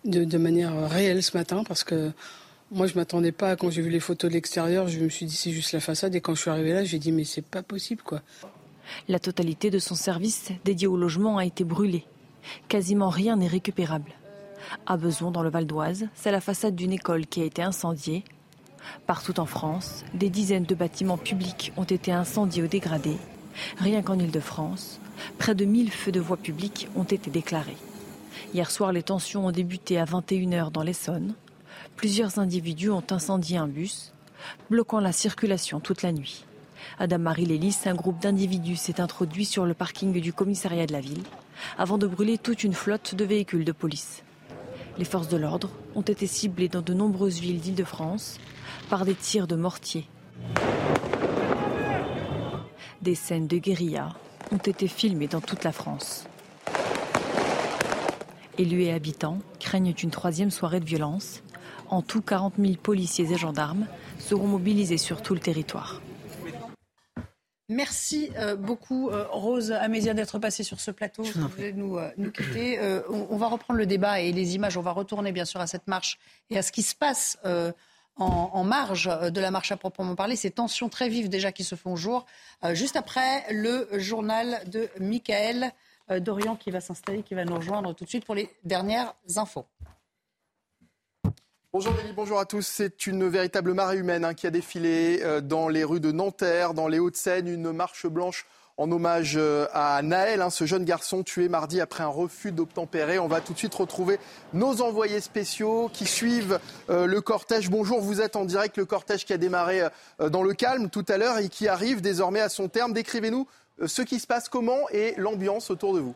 de, de manière réelle ce matin parce que moi, je m'attendais pas. Quand j'ai vu les photos de l'extérieur, je me suis dit c'est juste la façade. Et quand je suis arrivé là, j'ai dit mais c'est pas possible quoi. La totalité de son service dédié au logement a été brûlée. Quasiment rien n'est récupérable. À Beson, dans le Val d'Oise, c'est la façade d'une école qui a été incendiée. Partout en France, des dizaines de bâtiments publics ont été incendiés ou dégradés. Rien qu'en Ile-de-France, près de 1000 feux de voies publiques ont été déclarés. Hier soir, les tensions ont débuté à 21h dans l'Essonne. Plusieurs individus ont incendié un bus, bloquant la circulation toute la nuit. Adam-Marie Lélis, un groupe d'individus s'est introduit sur le parking du commissariat de la ville avant de brûler toute une flotte de véhicules de police. Les forces de l'ordre ont été ciblées dans de nombreuses villes d'Île-de-France par des tirs de mortier. Des scènes de guérilla ont été filmées dans toute la France. Élus et habitants craignent une troisième soirée de violence. En tout, 40 000 policiers et gendarmes seront mobilisés sur tout le territoire. Merci euh, beaucoup, euh, Rose Amézia, d'être passée sur ce plateau. Vous voulez nous, euh, nous quitter. On, on, va reprendre le débat et les images. On va retourner, bien sûr, à cette marche et à ce qui se passe en, en, marge de la marche à proprement parler. Ces tensions très vives déjà qui se font jour. juste après le journal de Michael Dorian qui va s'installer, qui va nous rejoindre tout de suite pour les dernières infos. Bonjour Denis, bonjour à tous. C'est une véritable marée humaine hein, qui a défilé euh, dans les rues de Nanterre, dans les Hauts-de-Seine, une marche blanche en hommage euh, à Naël, hein, ce jeune garçon tué mardi après un refus d'obtempérer. On va tout de suite retrouver nos envoyés spéciaux qui suivent euh, le cortège. Bonjour, vous êtes en direct, le cortège qui a démarré dans le calme tout à l'heure et qui arrive désormais à son terme. Décrivez-nous ce qui se passe, comment et l'ambiance autour de vous.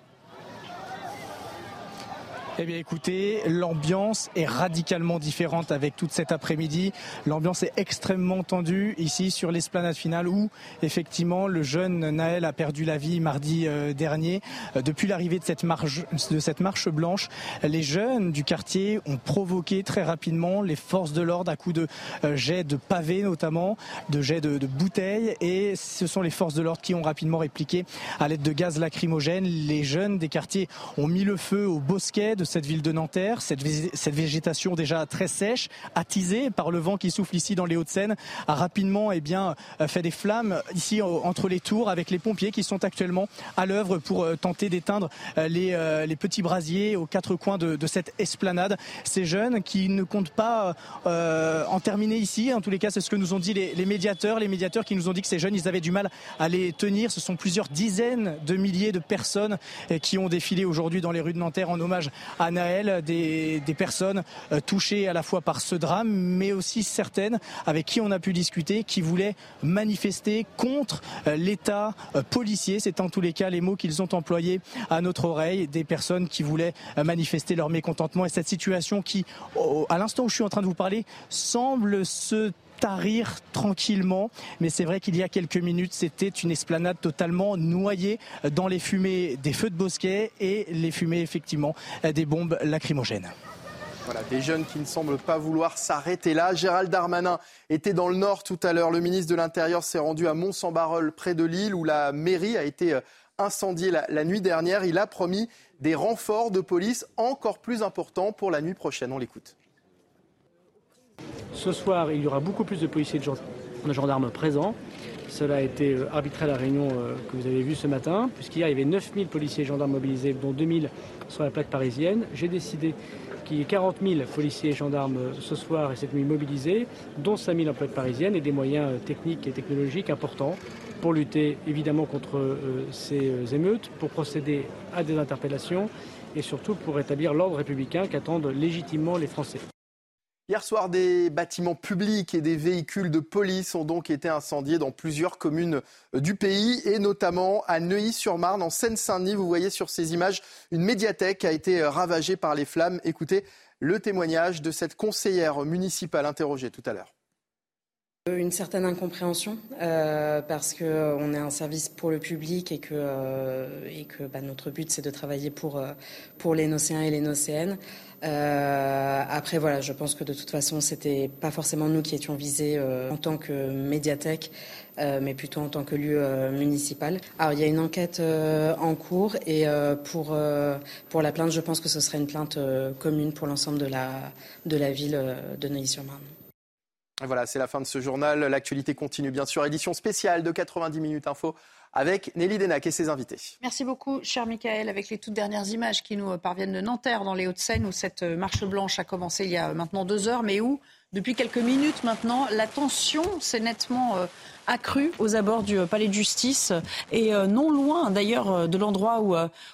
Eh bien écoutez, l'ambiance est radicalement différente avec toute cet après-midi. L'ambiance est extrêmement tendue ici sur l'esplanade finale où effectivement le jeune Naël a perdu la vie mardi euh, dernier. Euh, depuis l'arrivée de cette marche blanche, les jeunes du quartier ont provoqué très rapidement les forces de l'ordre à coups de euh, jets de pavés notamment, de jets de, de bouteilles et ce sont les forces de l'ordre qui ont rapidement répliqué à l'aide de gaz lacrymogène. Les jeunes des quartiers ont mis le feu au bosquet de cette ville de Nanterre, cette, végétation déjà très sèche, attisée par le vent qui souffle ici dans les Hauts-de-Seine, a rapidement eh bien, euh, fait des flammes ici entre les tours avec les pompiers qui sont actuellement à l'œuvre pour euh, tenter d'éteindre euh, les, petits brasiers aux quatre coins de, cette esplanade. Ces jeunes qui ne comptent pas en terminer ici, en tous les cas c'est ce que nous ont dit les, les médiateurs, les médiateurs qui nous ont dit que ces jeunes ils avaient du mal à les tenir. Ce sont plusieurs dizaines de milliers de personnes qui ont défilé aujourd'hui dans les rues de Nanterre en hommage à Naël des, personnes euh, touchées à la fois par ce drame, mais aussi certaines avec qui on a pu discuter, qui voulaient manifester contre euh, l'État euh, policier. C'est en tous les cas les mots qu'ils ont employés à notre oreille, des personnes qui voulaient manifester leur mécontentement. Et cette situation qui, à l'instant où je suis en train de vous parler, semble se tarir tranquillement. Mais c'est vrai qu'il y a quelques minutes, c'était une esplanade totalement noyée dans les fumées des feux de bosquet et les fumées effectivement des bombes lacrymogènes. Voilà, des jeunes qui ne semblent pas vouloir s'arrêter là. Gérald Darmanin était dans le Nord tout à l'heure. Le ministre de l'Intérieur s'est rendu à Mont-Saint-Barreul, près de Lille, où la mairie a été euh, incendiée la, la, nuit dernière. Il a promis des renforts de police encore plus importants pour la nuit prochaine. On l'écoute. Ce soir, il y aura beaucoup plus de policiers et de gendarmes présents. Cela a été euh, arbitré à la réunion euh, que vous avez vue ce matin, puisqu'hier, il y avait 9000 policiers et gendarmes mobilisés, dont 2000 sur la plaque parisienne. J'ai décidé qu'il y ait 40 000 policiers et gendarmes euh, ce soir et cette nuit mobilisés, dont 5 000 en plaque parisienne, et des moyens techniques et technologiques importants pour lutter évidemment contre ces émeutes, pour procéder à des interpellations et surtout pour rétablir l'ordre républicain qu'attendent légitimement les Français. Hier soir, des bâtiments publics et des véhicules de police ont donc été incendiés dans plusieurs communes euh, du pays et notamment à Neuilly-sur-Marne, en Seine-Saint-Denis. Vous voyez sur ces images, une médiathèque a été euh, ravagée par les flammes. Écoutez le témoignage de cette conseillère municipale interrogée tout à l'heure. Une certaine incompréhension euh, parce qu'on est un service pour le public et que, et que bah, notre but c'est de travailler pour, pour les Nocéens et les Nocéennes. Euh, après, voilà, je pense que de toute façon, c'était pas forcément nous qui étions visés euh, en tant que médiathèque, euh, mais plutôt en tant que lieu municipal. Alors, il y a une enquête en cours et pour pour la plainte, je pense que ce serait une plainte commune pour l'ensemble de la de la ville de Neuilly-sur-Marne. Voilà, c'est la fin de ce journal. L'actualité continue bien sûr. Édition spéciale de 90 minutes info avec Nelly Denac et ses invités. Merci beaucoup, cher Michael, avec les toutes dernières images qui nous parviennent de Nanterre, dans les Hauts-de-Seine, où cette marche blanche a commencé il y a maintenant deux heures, mais où, depuis quelques minutes maintenant, la tension s'est nettement euh, accrue aux abords du euh, palais de justice et euh, non loin d'ailleurs de l'endroit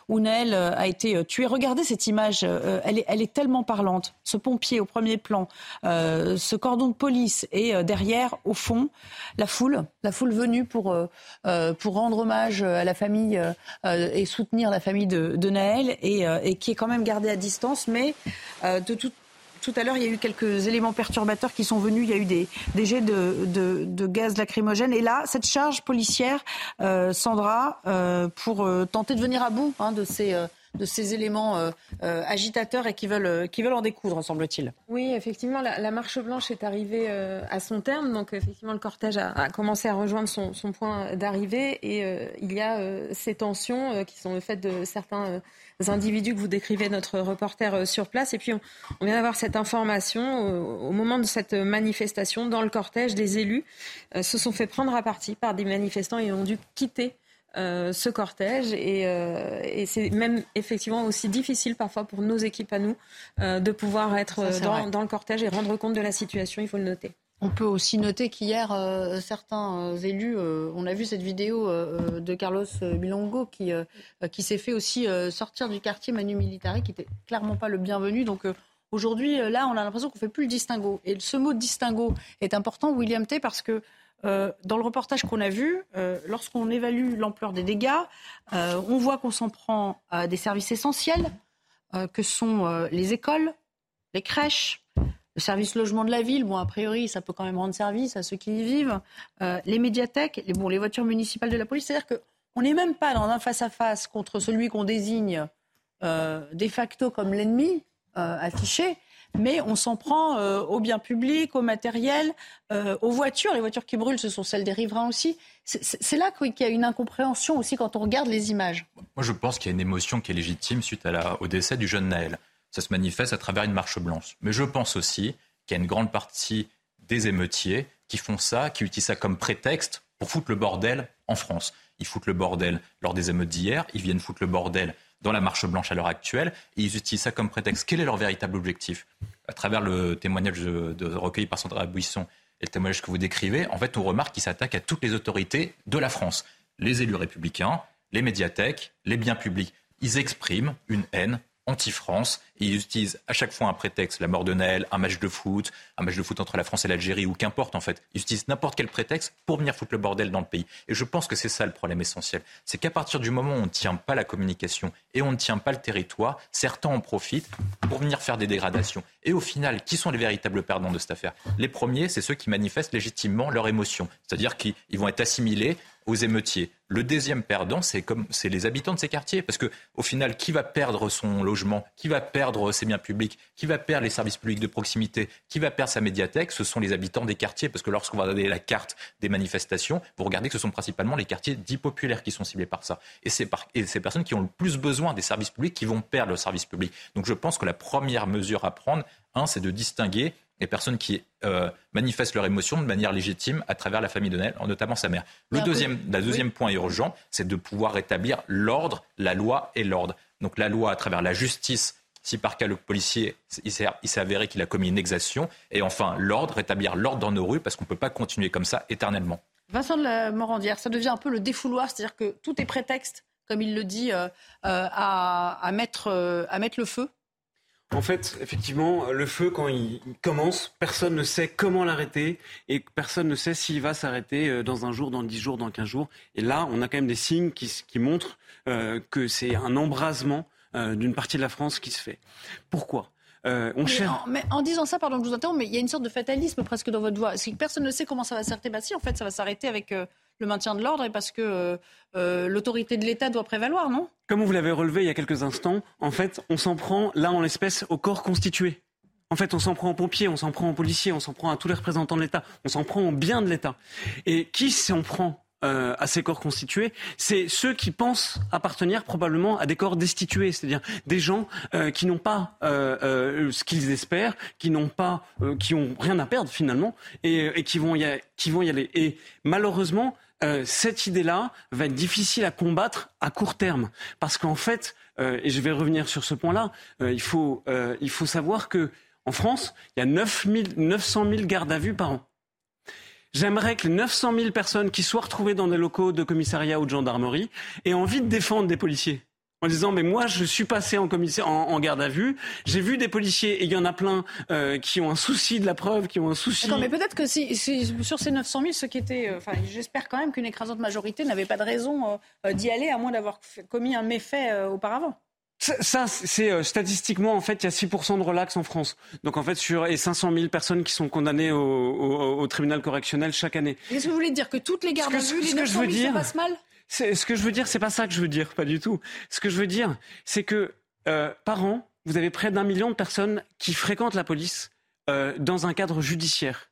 où, Naël a été tué. Regardez cette image, elle est, elle est tellement parlante. Ce pompier au premier plan, ce cordon de police et derrière, au fond, la foule, la foule venue pour, rendre hommage à la famille et soutenir la famille de, Naël et, et, qui est quand même gardée à distance, mais de toute tout à l'heure, il y a eu quelques éléments perturbateurs qui sont venus. Il y a eu des, jets de, gaz lacrymogène. Et là, cette charge policière, euh, Sandra, euh, pour euh, tenter de venir à bout hein, de ces de ces éléments agitateurs et qui veulent, qui veulent en découdre, semble-t-il. Oui, effectivement, la, marche blanche est arrivée à son terme. Donc, effectivement, le cortège a, commencé à rejoindre son, point d'arrivée. Et il y a ces tensions qui sont le fait de certains individus que vous décrivez, notre reporter euh, sur place. Et puis, on, vient d'avoir cette information. Au, moment de cette manifestation, dans le cortège, des élus euh, se sont fait prendre à partie par des manifestants et ont dû quitter euh, ce cortège et, c'est même effectivement aussi difficile parfois pour nos équipes à nous de pouvoir être dans, le cortège et rendre compte de la situation, il faut le noter. On peut aussi noter qu'hier, euh, certains euh, élus, euh, on a vu cette vidéo de Carlos Bilongo qui, qui s'est fait aussi sortir du quartier Manu Militari, qui n'était clairement pas le bienvenu. Donc aujourd'hui, là, on a l'impression qu'on ne fait plus le distinguo. Et ce mot distinguo est important, William T, parce que dans le reportage qu'on a vu, lorsqu'on évalue l'ampleur des dégâts, on voit qu'on s'en prend à des services essentiels, que sont les écoles, les crèches, le service logement de la ville, bon, a priori, ça peut quand même rendre service à ceux qui y vivent. Euh, les médiathèques, les, les voitures municipales de la police. C'est-à-dire qu'on n'est même pas dans un face-à-face contre celui qu'on désigne euh, de facto comme l'ennemi euh, affiché, mais on s'en prend aux biens publics, au matériel, aux voitures. Les voitures qui brûlent, ce sont celles des riverains aussi. C'est là qu'il y a une incompréhension aussi quand on regarde les images. Moi, je pense qu'il y a une émotion qui est légitime suite à la, au décès du jeune Naël ça se manifeste à travers une marche blanche. Mais je pense aussi qu'il y a une grande partie des émeutiers qui font ça, qui utilisent ça comme prétexte pour foutre le bordel en France. Ils foutent le bordel lors des émeutes d'hier, ils viennent foutre le bordel dans la marche blanche à l'heure actuelle, et ils utilisent ça comme prétexte. Quel est leur véritable objectif? À travers le témoignage de, recueilli par Sandra Buisson et le témoignage que vous décrivez, en fait, on remarque qu'ils s'attaquent à toutes les autorités de la France. Les élus républicains, les médiathèques, les biens publics. Ils expriment une haine anti-France. Ils utilisent à chaque fois un prétexte, la mort de Naël, un match de foot, un match de foot entre la France et l'Algérie, ou qu'importe en fait. Ils utilisent n'importe quel prétexte pour venir foutre le bordel dans le pays. Et je pense que c'est ça le problème essentiel. C'est qu'à partir du moment où on ne tient pas la communication et on ne tient pas le territoire, certains en profitent pour venir faire des dégradations. Et au final, qui sont les véritables perdants de cette affaire? Les premiers, c'est ceux qui manifestent légitimement leur émotion. C'est-à-dire qu'ils vont être assimilés aux émeutiers. Le deuxième perdant, c'est comme c'est les habitants de ces quartiers, parce que au final, qui va perdre son logement, qui va perdre ses biens publics, qui va perdre les services publics de proximité, qui va perdre sa médiathèque, ce sont les habitants des quartiers, parce que lorsqu'on va donner la carte des manifestations, vous regardez que ce sont principalement les quartiers dits populaires qui sont ciblés par ça, et c'est par... et ces personnes qui ont le plus besoin des services publics qui vont perdre le service public. Donc je pense que la première mesure à prendre, un, c'est de distinguer les personnes qui euh, manifestent leur émotion de manière légitime à travers la famille de Naël, notamment sa mère. Le deuxième, la deuxième point urgent, c'est de pouvoir rétablir l'ordre, la loi et l'ordre. Donc la loi à travers la justice, si par cas le policier, il s'est avéré qu'il a commis une exaction, et enfin l'ordre, rétablir l'ordre dans nos rues, parce qu'on ne peut pas continuer comme ça éternellement. Vincent de la Morandière, ça devient un peu le défouloir, c'est-à-dire que tout est prétexte, comme il le dit, euh, euh, à, mettre, à mettre le feu en fait, effectivement, le feu, quand il commence, personne ne sait comment l'arrêter et personne ne sait s'il va s'arrêter euh, dans un jour, dans dix jours, dans quinze jours. Et là, on a quand même des signes qui, montrent euh, que c'est un embrasement euh, d'une partie de la France qui se fait. Pourquoi? On mais, en, mais, en, disant ça, pardon, je vous interromps, mais il y a une sorte de fatalisme presque dans votre voix. Si personne ne sait comment ça va s'arrêter, bah si, en fait, ça va s'arrêter avec le maintien de l'ordre et parce que euh, euh, l'autorité de l'État doit prévaloir, non? Comme vous l'avez relevé il y a quelques instants, en fait, on s'en prend là en l'espèce au corps constitué. En fait, on s'en prend aux pompiers, on s'en prend aux policiers, on s'en prend à tous les représentants de l'État, on s'en prend au bien de l'État. Et qui s'en prend? Euh, à ces corps constitués, c'est ceux qui pensent appartenir probablement à des corps destitués, c'est-à-dire des gens euh, qui n'ont pas euh, ce qu'ils espèrent, qui n'ont pas, qui ont rien à perdre finalement, et, qui vont y, qui vont y aller. Et malheureusement, cette idée-là va être difficile à combattre à court terme, parce qu'en fait, et je vais revenir sur ce point-là, il faut, il faut savoir que en France, il y a 9 900 000 gardes à vue par an. J'aimerais que les 900 000 personnes qui soient retrouvées dans des locaux de commissariat ou de gendarmerie aient envie de défendre des policiers en disant mais moi je suis passé en, en, garde à vue, j'ai vu des policiers et il y en a plein euh, qui ont un souci de la preuve, qui ont un souci. mais peut-être que sur ces 900 000, ceux qui étaient, euh, j'espère quand même qu'une écrasante majorité n'avait pas de raison euh, d'y aller à moins d'avoir commis un méfait auparavant. Ça, c'est euh, statistiquement en fait, il y a 6% de relax en France. Donc en fait, sur et 500 000 personnes qui sont condamnées au, tribunal correctionnel chaque année. Qu'est-ce que vous voulez dire que toutes les gardes à vue, les 900 000 se passent mal? Ce que je veux dire, c'est pas ça que je veux dire, pas du tout. Ce que je veux dire, c'est que euh, par an, vous avez près d'un million de personnes qui fréquentent la police euh, dans un cadre judiciaire.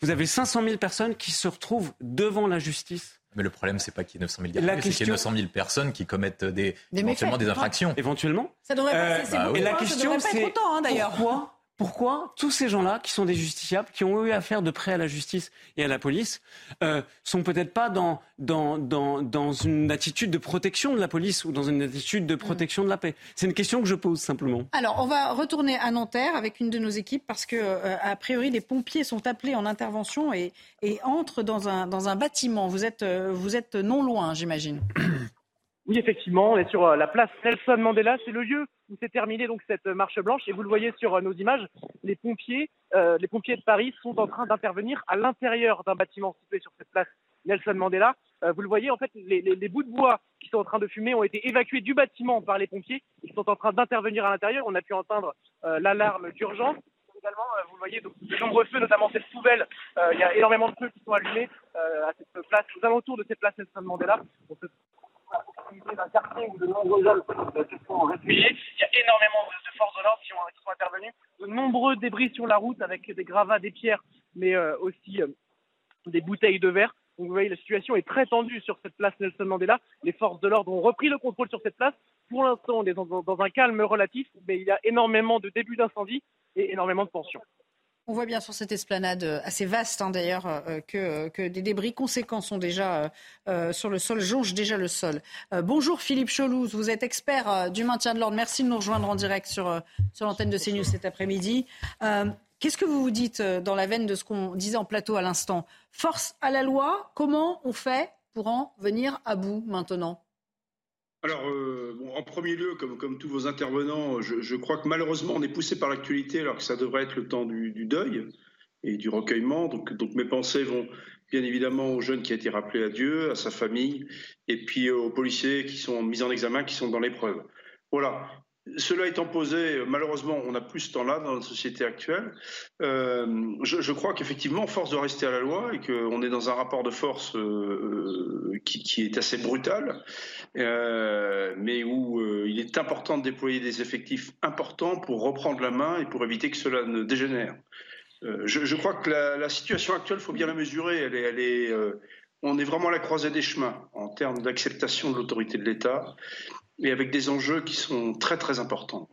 Vous avez 500 000 personnes qui se retrouvent devant la justice mais le problème, c'est pas qu'il y ait 900 000 gardes, c'est qu'il y ait 900 000 personnes qui commettent des, éventuellement des infractions. Éventuellement. Ça devrait passer. Euh, bah, et la question, c'est hein, d'ailleurs. Pourquoi pourquoi tous ces gens-là, qui sont des justiciables, qui ont eu affaire de près à la justice et à la police, euh, sont peut-être pas dans, dans, dans, dans, une attitude de protection de la police ou dans une attitude de protection de la paix C'est une question que je pose simplement. Alors, on va retourner à Nanterre avec une de nos équipes parce que, euh, a priori, les pompiers sont appelés en intervention et, et entrent dans un, dans un bâtiment. Vous êtes, euh, vous êtes non loin, j'imagine. Oui, effectivement, on est sur euh, la place Nelson Mandela. C'est le lieu où s'est terminée donc cette marche blanche. Et vous le voyez sur euh, nos images, les pompiers, euh, les pompiers de Paris sont en train d'intervenir à l'intérieur d'un bâtiment situé sur cette place Nelson Mandela. vous le voyez, en fait, les, bouts de bois qui sont en train de fumer ont été évacués du bâtiment par les pompiers. Ils sont en train d'intervenir à l'intérieur. On a pu entendre l'alarme d'urgence également, vous le voyez, de nombreux feux, notamment cette poubelle. il y a énormément de feux qui sont allumés à cette place, aux alentours de cette place Nelson Mandela. Quartier où de nombreux hommes. Il y a énormément de, forces de l'ordre qui, sont intervenues. De nombreux débris sur la route avec des gravats, des pierres, mais euh, aussi euh, des bouteilles de verre. Donc vous voyez, la situation est très tendue sur cette place Nelson Mandela. Les forces de l'ordre ont repris le contrôle sur cette place. Pour l'instant, on est dans, un calme relatif, mais il y a énormément de débuts d'incendie et énormément de tensions. On voit bien sur cette esplanade euh, assez vaste hein, d'ailleurs euh, euh, que, des débris conséquents sont déjà sur le sol, jonchent déjà le sol. bonjour Philippe Cholouz, vous êtes expert du maintien de l'ordre. Merci de nous rejoindre en direct sur, sur l'antenne de CNews cet après-midi. Qu'est-ce que vous vous dites dans la veine de ce qu'on disait en plateau à l'instant? Force à la loi, comment on fait pour en venir à bout maintenant? Alors, euh, en premier lieu, comme, tous vos intervenants, je, crois que malheureusement, on est poussé par l'actualité alors que ça devrait être le temps du, deuil et du recueillement. Donc, donc mes pensées vont bien évidemment aux jeunes qui a été rappelé à Dieu, à sa famille, et puis aux policiers qui sont mis en examen, qui sont dans l'épreuve. Voilà. Cela étant posé, malheureusement, on n'a plus ce temps-là dans notre société actuelle. Euh, je, crois qu'effectivement, force de rester à la loi et qu'on est dans un rapport de force euh, qui, qui, est assez brutal, euh, mais où euh, il est important de déployer des effectifs importants pour reprendre la main et pour éviter que cela ne dégénère. Euh, je, crois que la, situation actuelle, il faut bien la mesurer. On est vraiment à la croisée des chemins en termes d'acceptation de l'autorité de l'État et avec des enjeux qui sont très très importants.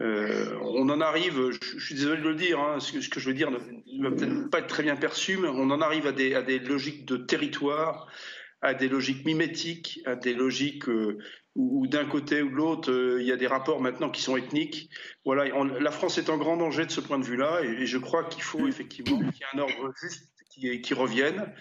Euh, on en arrive, je, suis désolé de le dire, hein, ce, que, je veux dire ne va peut-être pas être très bien perçu, mais on en arrive à des, logiques de territoire, à des logiques mimétiques, à des logiques euh, où, d'un côté ou de l'autre, euh, il y a des rapports maintenant qui sont ethniques. Voilà, la France est en grand danger de ce point de vue-là, et, je crois qu'il faut effectivement qu'il y ait un ordre juste qui revienne.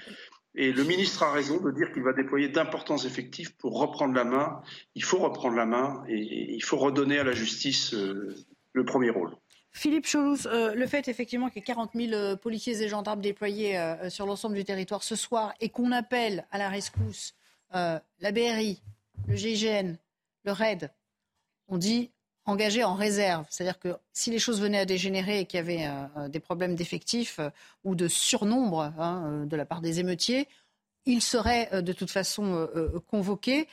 Et le ministre a raison de dire qu'il va déployer d'importants effectifs pour reprendre la main. Il faut reprendre la main et, il faut redonner à la justice euh, le premier rôle. Philippe Cholouz, euh, le fait effectivement qu'il y ait 40 000 euh, policiers et gendarmes déployés sur l'ensemble du territoire ce soir et qu'on appelle à la rescousse la BRI, le GIGN, le RAID, on dit engagé en réserve. C'est-à-dire que si les choses venaient à dégénérer et qu'il y avait euh, euh, des problèmes d'effectifs euh, ou de surnombre hein, de la part des émeutiers, ils seraient de toute façon convoqués.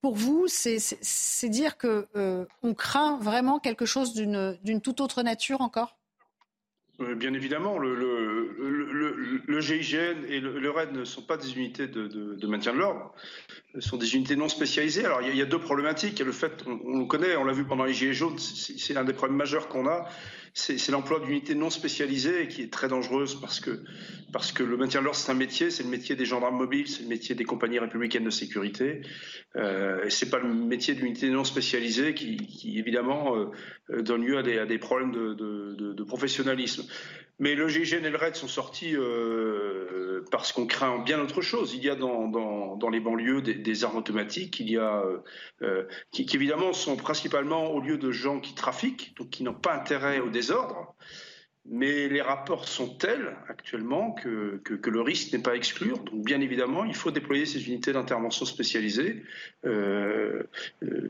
Pour vous, c'est dire qu'on craint vraiment quelque chose d'une toute autre nature encore? Bien évidemment, le, le, GIGN et le, RAID ne sont pas des unités de, maintien de l'ordre, ce sont des unités non spécialisées. Alors il y, a, deux problématiques. Il le fait, on, on le connaît, on l'a vu pendant les Gilets jaunes, c'est un des problèmes majeurs qu'on a, c'est l'emploi d'unités non spécialisées qui est très dangereuse parce que, parce que le maintien de l'ordre, c'est un métier, c'est le métier des gendarmes mobiles, c'est le métier des compagnies républicaines de sécurité. Euh, et c'est pas le métier d'unité non spécialisée qui, qui évidemment, euh, donne lieu à des, à des problèmes de, de, de professionnalisme. Mais le GIGN et le RAID sont sortis euh, parce qu'on craint bien autre chose. Il y a dans, les banlieues des, armes automatiques, il y a, euh, euh, qui, évidemment sont principalement au lieu de gens qui trafiquent, donc qui n'ont pas intérêt au désordre. Mais les rapports sont tels actuellement que, le risque n'est pas à exclure. Donc bien évidemment, il faut déployer ces unités d'intervention spécialisées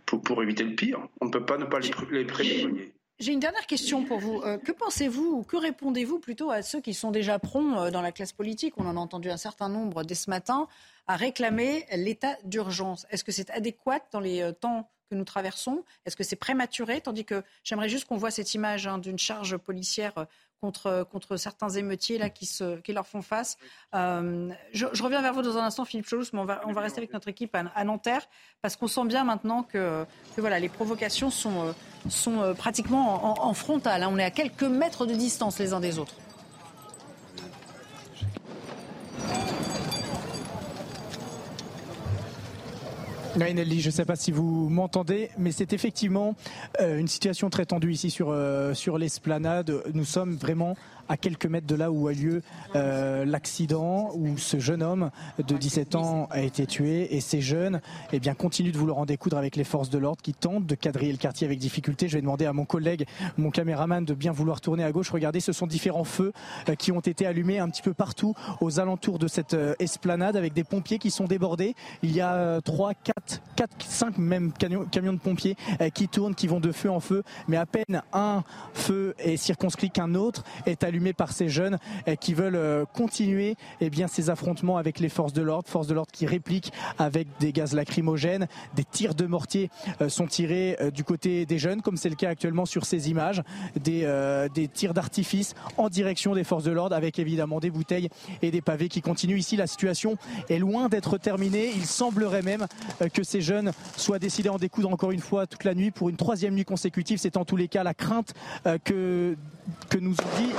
pour, éviter le pire. On ne peut pas ne pas les, les. J'ai une dernière question pour vous. Euh, que pensez-vous ou que répondez-vous plutôt à ceux qui sont déjà prompts euh, dans la classe politique? On en a entendu un certain nombre dès ce matin à réclamer l'état d'urgence. Est-ce que c'est adéquat dans les euh, temps que nous traversons? Est-ce que c'est prématuré? Tandis que j'aimerais juste qu'on voit cette image hein, d'une charge policière contre, contre certains émeutiers là, qui, se, qui leur font face. Euh, je, je, reviens vers vous dans un instant, Philippe Cholous, mais on va, on va rester avec notre équipe à, à Nanterre, parce qu'on sent bien maintenant que, que, voilà, les provocations sont, euh, sont euh, pratiquement en, en frontale. Hein. On est à quelques mètres de distance les uns des autres. Nelly, je ne sais pas si vous m'entendez, mais c'est effectivement euh, une situation très tendue ici sur, euh, sur l'esplanade. Nous sommes vraiment à quelques mètres de là où a lieu euh, l'accident, où ce jeune homme de 17 ans a été tué. Et ces jeunes eh bien, continuent de vouloir en découdre avec les forces de l'ordre qui tentent de quadriller le quartier avec difficulté. Je vais demander à mon collègue, mon caméraman, de bien vouloir tourner à gauche. Regardez, ce sont différents feux euh, qui ont été allumés un petit peu partout aux alentours de cette euh, esplanade avec des pompiers qui sont débordés. Il y a 3, 4, 4 5 même camions, camions de pompiers qui tournent, qui vont de feu en feu. Mais à peine un feu est circonscrit qu'un autre est allumé par ces jeunes eh, qui veulent euh, continuer eh bien, ces affrontements avec les forces de l'ordre, forces de l'ordre qui répliquent avec des gaz lacrymogènes, des tirs de mortier euh, sont tirés euh, du côté des jeunes, comme c'est le cas actuellement sur ces images, des, des tirs d'artifice en direction des forces de l'ordre, avec évidemment des bouteilles et des pavés qui continuent. Ici, la situation est loin d'être terminée. Il semblerait même que ces jeunes soient décidés en découdre encore une fois toute la nuit pour une troisième nuit consécutive. C'est en tous les cas la crainte que, que nous ont dit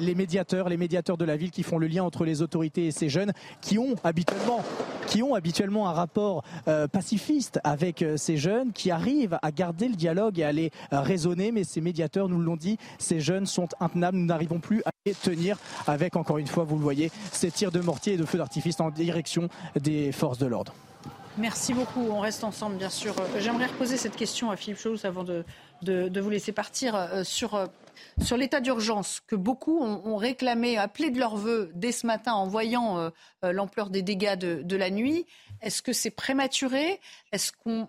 les médiateurs, les médiateurs de la ville qui font le lien entre les autorités et ces jeunes qui ont habituellement, qui ont habituellement un rapport euh, pacifiste avec euh, ces jeunes, qui arrivent à garder le dialogue et à les euh, raisonner. Mais ces médiateurs nous l'ont dit, ces jeunes sont intenables. Nous n'arrivons plus à les tenir avec, encore une fois, vous le voyez, ces tirs de mortier et de feux d'artifice en direction des forces de l'ordre. Merci beaucoup. On reste ensemble, bien sûr. J'aimerais reposer cette question à Philippe Chaus avant de, de, de, vous laisser partir sur sur l'état d'urgence que beaucoup ont, réclamé, appelé de leur vœu dès ce matin en voyant euh, euh, l'ampleur des dégâts de, la nuit, est-ce que c'est prématuré? Est-ce qu'on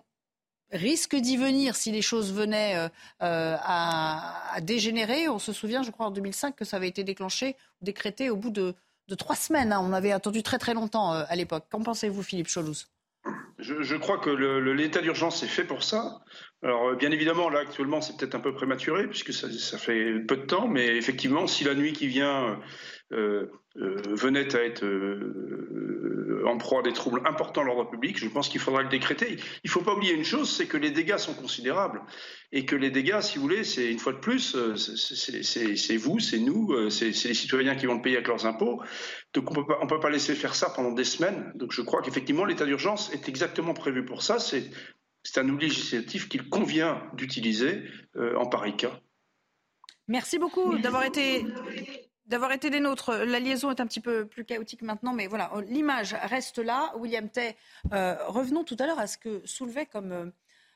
risque d'y venir si les choses venaient euh, à, dégénérer? On se souvient, je crois, en 2005 que ça avait été déclenché, décrété au bout de, trois semaines. Hein. On avait attendu très très longtemps à l'époque. Qu'en pensez-vous, Philippe Cholous je, crois que l'état d'urgence est fait pour ça. Alors, euh, bien évidemment, là, actuellement, c'est peut-être un peu prématuré, puisque ça, fait peu de temps, mais effectivement, si la nuit qui vient euh, venait à être en proie à des troubles importants à l'ordre public, je pense qu'il faudra le décréter. Il ne faut pas oublier une chose, c'est que les dégâts sont considérables. Et que les dégâts, si vous voulez, c'est une fois de plus, c'est vous, c'est nous, c'est les citoyens qui vont le payer avec leurs impôts. Donc on ne peut pas laisser faire ça pendant des semaines. Donc je crois qu'effectivement, l'état d'urgence est exactement prévu pour ça. C'est un outil législatif qu'il convient d'utiliser euh, en pareil cas. Merci beaucoup d'avoir été d'avoir été des nôtres. La liaison est un petit peu plus chaotique maintenant, mais voilà, l'image reste là. William Tay, euh, revenons tout à l'heure à ce que soulevait comme... Euh,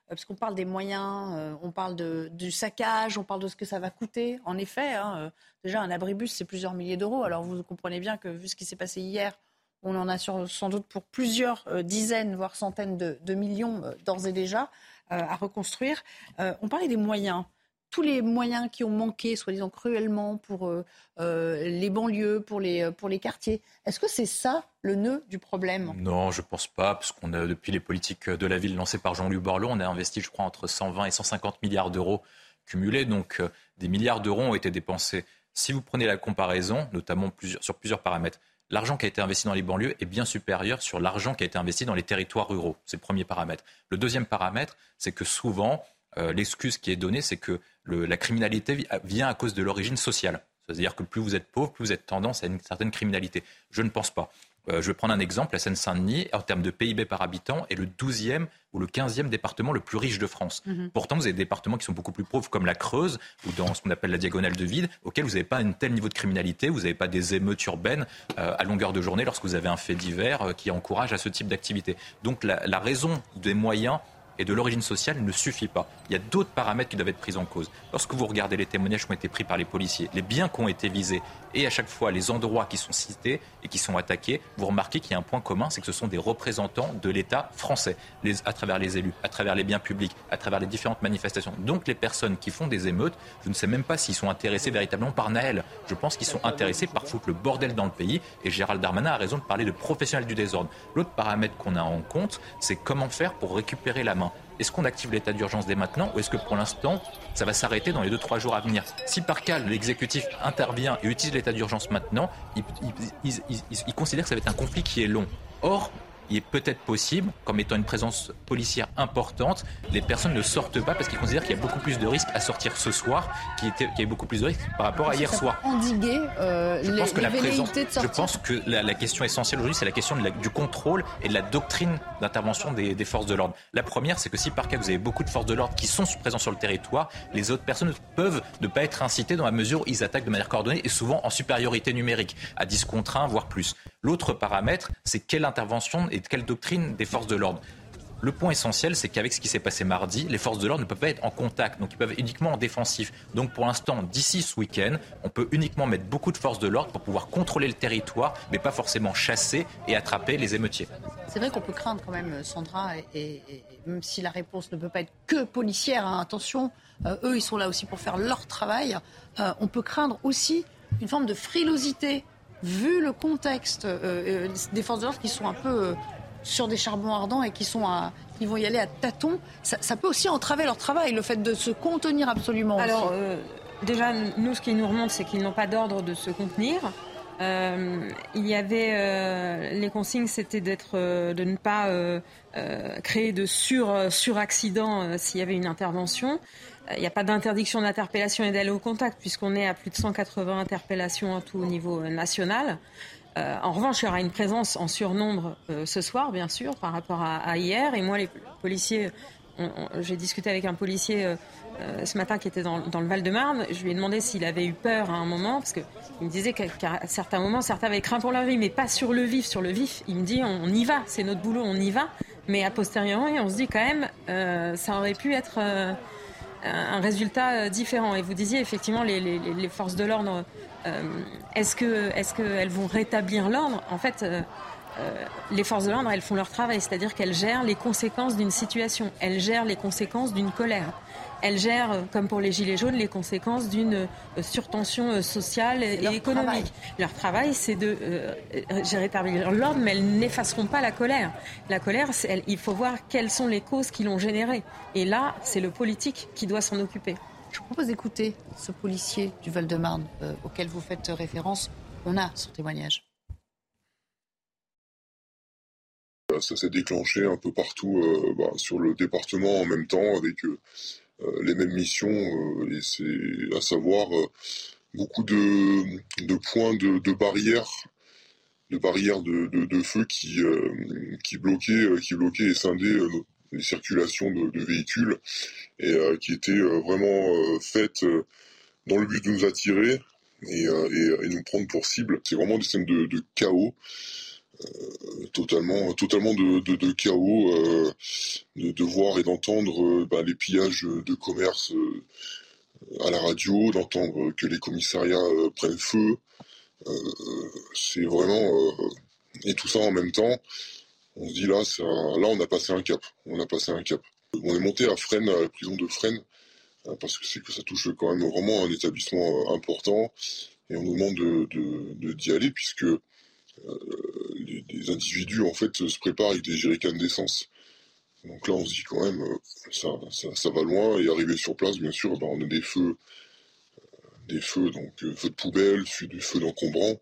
parce qu'on parle des moyens, on parle du saccage, on parle de ce que ça va coûter. En effet, hein, déjà un abribus, c'est plusieurs milliers d'euros. Alors vous comprenez bien que vu ce qui s'est passé hier, on en a sans doute pour plusieurs euh, dizaines, voire centaines de, millions euh, d'ores et déjà euh, à reconstruire. on parlait des moyens tous les moyens qui ont manqué, soi-disant cruellement, pour les banlieues, pour les, pour les quartiers. Est-ce que c'est ça le nœud du problème? Non, je pense pas, parce qu'on a, depuis les politiques de la ville lancées par Jean-Luc Borloo, on a investi, je crois, entre 120 et 150 milliards d'euros cumulés. Donc, des milliards d'euros ont été dépensés Si vous prenez la comparaison, notamment sur plusieurs paramètres, l'argent qui a été investi dans les banlieues est bien supérieur sur l'argent qui a été investi dans les territoires ruraux. C'est le premier paramètre. Le deuxième paramètre, c'est que souvent, euh, l'excuse qui est donnée, c'est que la criminalité vient à cause de l'origine sociale. C'est-à-dire que plus vous êtes pauvre, plus vous êtes tendance à une certaine criminalité. Je ne pense pas. Euh, je vais prendre un exemple. La Seine-Saint-Denis, en termes de PIB par habitant, est le 12e ou le 15e département le plus riche de France. Mhm. Pourtant, vous avez des départements qui sont beaucoup plus pauvres, comme la Creuse, ou dans ce qu'on appelle la diagonale de vide, auquel vous n'avez pas un tel niveau de criminalité, vous n'avez pas des émeutes urbaines euh, à longueur de journée lorsque vous avez un fait divers euh, qui encourage à ce type d'activité. Donc la raison des moyens et de l'origine sociale ne suffit pas. Il y a d'autres paramètres qui doivent être pris en cause. Lorsque vous regardez les témoignages qui ont été pris par les policiers, les biens qui ont été visés et à chaque fois les endroits qui sont cités et qui sont attaqués, vous remarquez qu'il y a un point commun, c'est que ce sont des représentants de l'État français, à travers les élus, à travers les biens publics, à travers les différentes manifestations. Donc les personnes qui font des émeutes, je ne sais même pas s'ils sont intéressés véritablement par Naël. Je pense qu'ils sont intéressés par foutre le bordel dans le pays et Gérald Darmanin a raison de parler de professionnels du désordre. L'autre paramètre qu'on a en compte, c'est comment faire pour récupérer la main. Est-ce qu'on active l'état d'urgence dès maintenant ou est-ce que pour l'instant, ça va s'arrêter dans les 2-3 jours à venir? Si par cas, l'exécutif intervient et utilise l'état d'urgence maintenant, il, il, considère que ça va être un conflit qui est long. Or, il est peut-être possible, comme étant une présence policière importante, les personnes ne sortent pas parce qu'ils considèrent qu'il y a beaucoup plus de risques à sortir ce soir, qu'il y a beaucoup plus de risques par rapport à hier soir. Endiguer euh, je pense que la présence, Je pense que la, question essentielle aujourd'hui, c'est la question du contrôle et de la doctrine d'intervention des, forces de l'ordre. La première, c'est que si par cas vous avez beaucoup de forces de l'ordre qui sont présents sur le territoire, les autres personnes peuvent ne pas être incitées dans la mesure où ils attaquent de manière coordonnée et souvent en supériorité numérique, à 10 contre 1, voire plus. L'autre paramètre, c'est quelle intervention et quelle doctrine des forces de l'ordre. Le point essentiel, c'est qu'avec ce qui s'est passé mardi, les forces de l'ordre ne peuvent pas être en contact, donc ils peuvent être uniquement en défensif. Donc pour l'instant, d'ici ce week-end, on peut uniquement mettre beaucoup de forces de l'ordre pour pouvoir contrôler le territoire, mais pas forcément chasser et attraper les émeutiers. C'est vrai qu'on peut craindre quand même, Sandra, et, même si la réponse ne peut pas être que policière, hein, attention, euh, eux, ils sont là aussi pour faire leur travail, euh, on peut craindre aussi une forme de frilosité vu le contexte euh, des forces de l'ordre qui sont un peu sur des charbons ardents et qui, sont à, qui vont y aller à tâtons, ça, peut aussi entraver leur travail, le fait de se contenir absolument. Alors, euh, déjà, nous, ce qui nous remonte, c'est qu'ils n'ont pas d'ordre de se contenir. Euh, il y avait euh, les consignes, c'était d'être, de ne pas créer de sur suraccident s'il y avait une intervention. Il n'y a pas d'interdiction d'interpellation et d'aller au contact puisqu'on est à plus de 180 interpellations à tout au niveau national. Euh, en revanche, il y aura une présence en surnombre euh, ce soir, bien sûr, par rapport à, hier. Et moi, les policiers, j'ai discuté avec un policier euh, ce matin qui était dans, le Val-de-Marne. Je lui ai demandé s'il avait eu peur à un moment, parce qu'il me disait qu'à certains moments, certains avaient craint pour leur vie, mais pas sur le vif. Sur le vif, il me dit on, y va, c'est notre boulot, on y va. Mais a posteriori, on se dit quand même, ça aurait pu être un résultat différent. Et vous disiez effectivement, les forces de l'ordre euh, est-ce que est-ce qu'elles vont rétablir l'ordre? En fait. Euh, euh, les forces de l'ordre, elles font leur travail, c'est-à-dire qu'elles gèrent les conséquences d'une situation, elles gèrent les conséquences d'une colère, elles gèrent, comme pour les Gilets jaunes, les conséquences d'une surtension sociale et, économique. Leur travail, c'est de rétablir l'ordre, mais elles n'effaceront pas la colère. La colère, il faut voir quelles sont les causes qui l'ont générée. Et là, c'est le politique qui doit s'en occuper. Je vous propose d'écouter ce policier du Val-de-Marne euh, auquel vous faites référence. On a son témoignage. Euh, ça s'est déclenché un peu partout euh, bah, sur le département en même temps avec les mêmes missions, et c'est à savoir beaucoup de, points de, barrières de barrières de, feu qui, qui, bloquaient, qui bloquaient et scindaient les circulations de, véhicules et euh, qui étaient euh, vraiment euh, faites dans le but de nous attirer et, et, nous prendre pour cible. C'est vraiment des scènes de, chaos. Totalement, totalement de, chaos, de, voir et d'entendre bah, les pillages de commerce à la radio, d'entendre que les commissariats prennent feu. c'est vraiment et tout ça en même temps on se dit là, là, on a passé un cap. On a passé un cap. On est monté à Fresnes, à la prison de Fresnes, parce que c'est que ça touche quand même vraiment un établissement euh, important, et on nous demande de, d'y aller puisque euh, les, individus en fait se préparent avec des jerrycans d'essence. Donc là, on se dit quand même, euh, ça, ça, va loin. Et arrivé sur place, bien sûr, ben, on a des feux des feux, donc feux de poubelle, des feux d'encombrants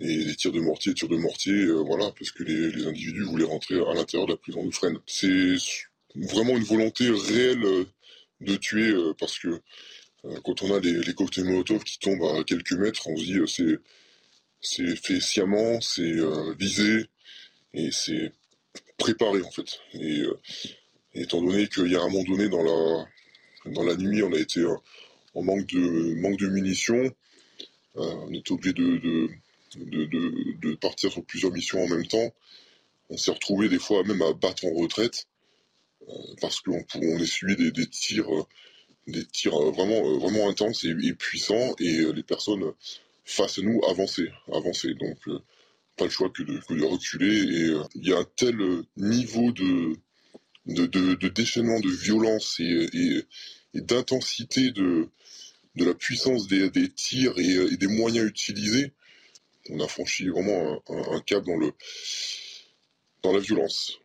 et des tirs de mortier, tirs de mortier, voilà, parce que les, individus voulaient rentrer à l'intérieur de la prison de Fresnes. C'est vraiment une volonté réelle de tuer, parce que quand on a les, les cocktails Molotov qui tombent à quelques mètres, on se dit c'est c'est fait sciemment, c'est visé et c'est préparé en fait. Et, étant donné qu'il y a un moment donné dans la dans la nuit, on a été en manque de manque de munitions, on était obligé de de, de, partir sur plusieurs missions en même temps. On s'est retrouvé des fois même à battre en retraite parce qu'on on essuyait des, des tirs des tirs vraiment vraiment intenses et puissants et les personnes face à nous avancer, avancer. Donc, euh, pas le choix que de, reculer. Et euh, il y a un tel niveau de, de, déchaînement, de violence et, d'intensité de, de la puissance des, tirs et, des moyens utilisés. On a franchi vraiment un, cap dans, le, dans la violence.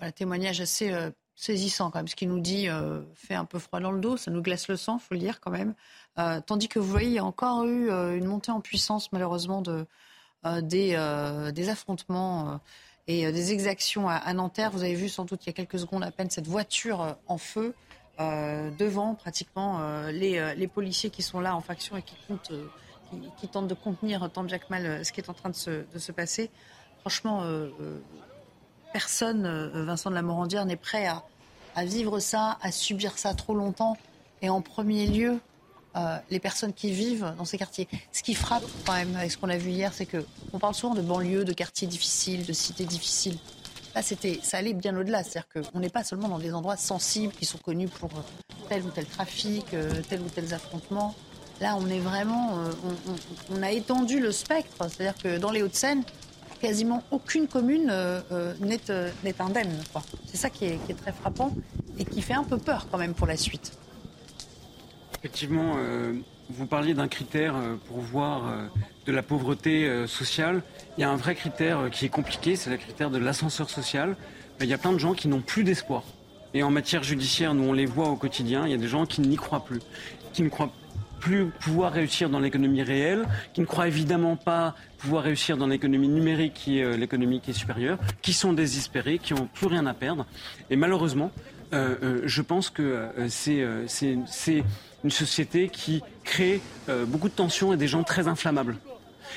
Un témoignage assez euh, saisissant quand même. Ce qu'il nous dit fait un peu froid dans le dos, ça nous glace le sang, faut le dire quand même. Euh, tandis que vous voyez, il y a encore eu euh, une montée en puissance, malheureusement, de, euh, des, affrontements et des exactions à, Nanterre. Vous avez vu sans doute il y a quelques secondes à peine cette voiture en feu devant pratiquement les, policiers qui sont là en faction et qui, qui, tentent de contenir tant Jack mal ce qui est en train de se, passer. Franchement, personne, Vincent de la Morandière, n'est prêt à, vivre ça, à subir ça trop longtemps. Et en premier lieu, euh, les personnes qui vivent dans ces quartiers. Ce qui frappe quand même avec ce qu'on a vu hier, c'est que on parle souvent de banlieues, de quartiers difficiles, de cités difficiles. Là, c'était, ça allait bien au-delà. C'est-à-dire qu'on n'est pas seulement dans des endroits sensibles qui sont connus pour tel ou tel trafic, euh, tel ou tel affrontement. Là, on est vraiment, euh, on, a étendu le spectre. C'est-à-dire que dans les Hauts-de-Seine, quasiment aucune commune n'est indemne. C'est ça qui est, très frappant et qui fait un peu peur quand même pour la suite. Effectivement, euh, vous parliez d'un critère euh, pour voir euh, de la pauvreté sociale. Il y a un vrai critère qui est compliqué, c'est le critère de l'ascenseur social. Il y a plein de gens qui n'ont plus d'espoir. Et en matière judiciaire, nous on les voit au quotidien, il y a des gens qui n'y croient plus, qui ne croient plus pouvoir réussir dans l'économie réelle, qui ne croient évidemment pas pouvoir réussir dans l'économie numérique, qui est l'économie qui est supérieure, qui sont désespérés, qui n'ont plus rien à perdre. Et malheureusement, je pense que c'est une société qui crée euh, beaucoup de tensions et des gens très inflammables.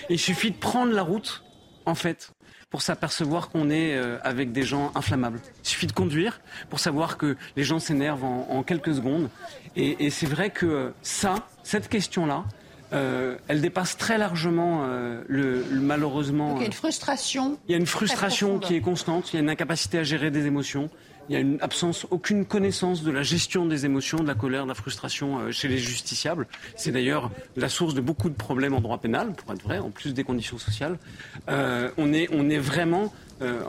il suffit de prendre la route, en fait, pour s'apercevoir qu'on est euh, avec des gens inflammables. Il suffit de conduire pour savoir que les gens s'énervent en, quelques secondes. Et, c'est vrai que ça, cette question-là, euh, elle dépasse très largement le, malheureusement. il y a une frustration. Il y a une frustration qui est constante. Il y a une incapacité à gérer des émotions. Il y a une absence, aucune connaissance de la gestion des émotions, de la colère, de la frustration euh, chez les justiciables. C'est d'ailleurs la source de beaucoup de problèmes en droit pénal, pour être vrai, en plus des conditions sociales. Euh, on, est, on est vraiment euh,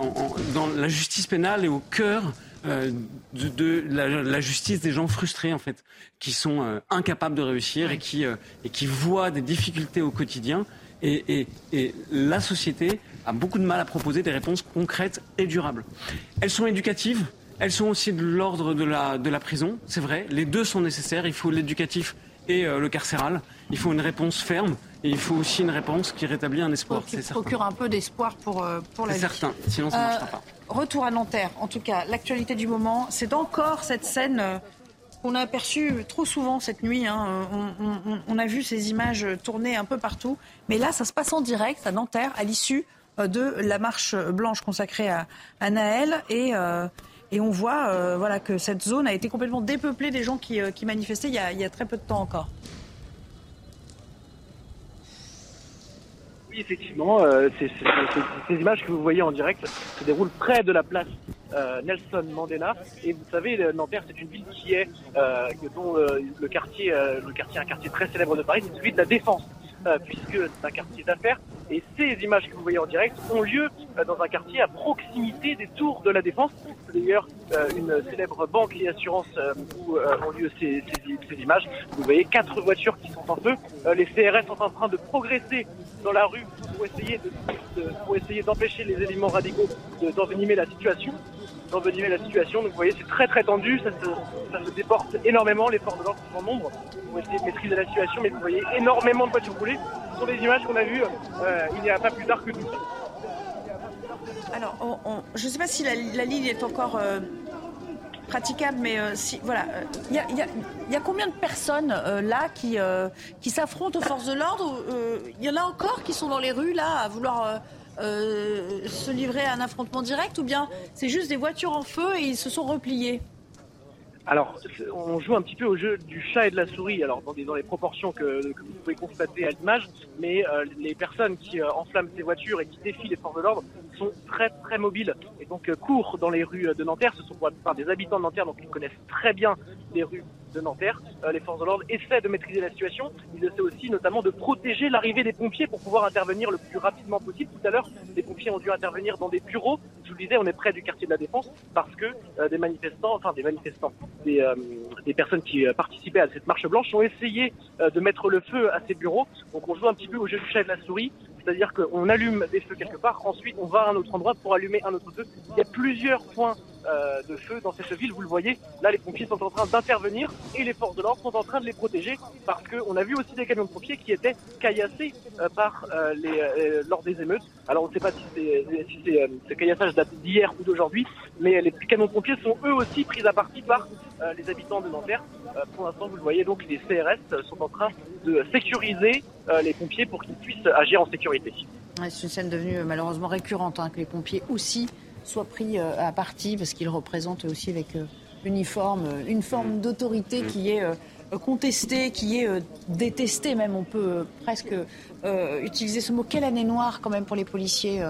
dans la justice pénale et au cœur de, la, justice des gens frustrés en fait, qui sont incapables de réussir et qui, et qui voient des difficultés au quotidien. et, la société a beaucoup de mal à proposer des réponses concrètes et durables. Elles sont éducatives, elles sont aussi de l'ordre de la, de la prison, c'est vrai. Les deux sont nécessaires. Il faut l'éducatif et euh, le carcéral. Il faut une réponse ferme et il faut aussi une réponse qui rétablit un espoir. Qui procure un peu d'espoir pour, euh, pour la vie. C'est certain, sinon ça ne marchera pas. Euh, retour à Nanterre, en tout cas, l'actualité du moment, c'est encore cette scène qu'on a aperçue trop souvent cette nuit. Hein. On, a vu ces images tourner un peu partout. Mais là, ça se passe en direct à Nanterre, à l'issue de la marche blanche consacrée à, à Naël. Et. Et on voit euh, voilà, que cette zone a été complètement dépeuplée des gens qui, euh, manifestaient il y, a, très peu de temps encore. Oui, effectivement, euh, ces images que vous voyez en direct se déroulent près de la place Nelson Mandela. Et vous savez, Nanterre, c'est une ville qui est, dont le quartier, le un quartier très célèbre de Paris, c'est celui de la Défense, puisque c'est un quartier d'affaires. Et ces images que vous voyez en direct ont lieu dans un quartier à proximité des tours de la Défense. D'ailleurs une célèbre banque et assurance où ont lieu ces, ces, images. Vous voyez quatre voitures qui sont en feu. les CRS sont en train de progresser dans la rue pour essayer de, essayer d'empêcher les éléments radicaux d'envenimer la situation la situation. Donc vous voyez, c'est très très tendu, ça se, déporte énormément, les forces de l'ordre sont en nombre pour essayer de maîtriser la situation, mais vous voyez énormément de voitures roulées. Ce sont des images qu'on a vues euh, il n'y a pas plus tard que tout. Alors, je ne sais pas si la, ligne est encore euh, mais euh, voilà, il y, a, combien de personnes là qui, qui s'affrontent aux forces de l'ordre Il y en a encore qui sont dans les rues là à vouloir euh, se livrer à un affrontement direct ou bien c'est juste des voitures en feu et ils se sont repliés? Alors, on joue un petit peu au jeu du chat et de la souris, alors dans, les proportions que, vous pouvez constater à l'image, mais euh, les personnes qui euh, enflamment ces voitures et qui défient les forces de l'ordre sont très très mobiles et donc courent dans les rues de Nanterre. Ce sont pour la plupart des habitants de Nanterre, donc ils connaissent très bien les rues de Nanterre. Euh, les forces de l'ordre essaient de maîtriser la situation. Ils essaient aussi notamment de protéger l'arrivée des pompiers pour pouvoir intervenir le plus rapidement possible. Tout à l'heure, les pompiers ont dû intervenir dans des bureaux. Je vous le disais, on est près du quartier de la Défense parce que euh, des manifestants, enfin des manifestants, des, euh, personnes qui participaient à cette marche blanche ont essayé de mettre le feu à ces bureaux. Donc on joue un petit peu au jeu du chat et de la souris. C'est-à-dire qu'on allume des feux quelque part, ensuite on va à un autre endroit pour allumer un autre feu. Il y a plusieurs points euh, de feu dans cette ville. Vous le voyez, là les pompiers sont en train d'intervenir et les forces de l'ordre sont en train de les protéger parce qu'on a vu aussi des camions de pompiers qui étaient caillassés euh, par euh, lors des émeutes. Alors on ne sait pas si, si ce caillassage date d'hier ou d'aujourd'hui, mais les camions de pompiers sont eux aussi pris à partie par les habitants de Nanterre. pour l'instant, vous le voyez, donc les CRS sont en train de sécuriser les pompiers pour qu'ils puissent agir en sécurité. c'est une scène devenue malheureusement récurrente, hein, que les pompiers aussi soit pris euh, à partie parce qu'il représente aussi avec euh, uniforme euh, une forme d'autorité qui est contestée, qui est détestée même. On peut presque utiliser ce mot. Quelle année noire quand même pour les policiers,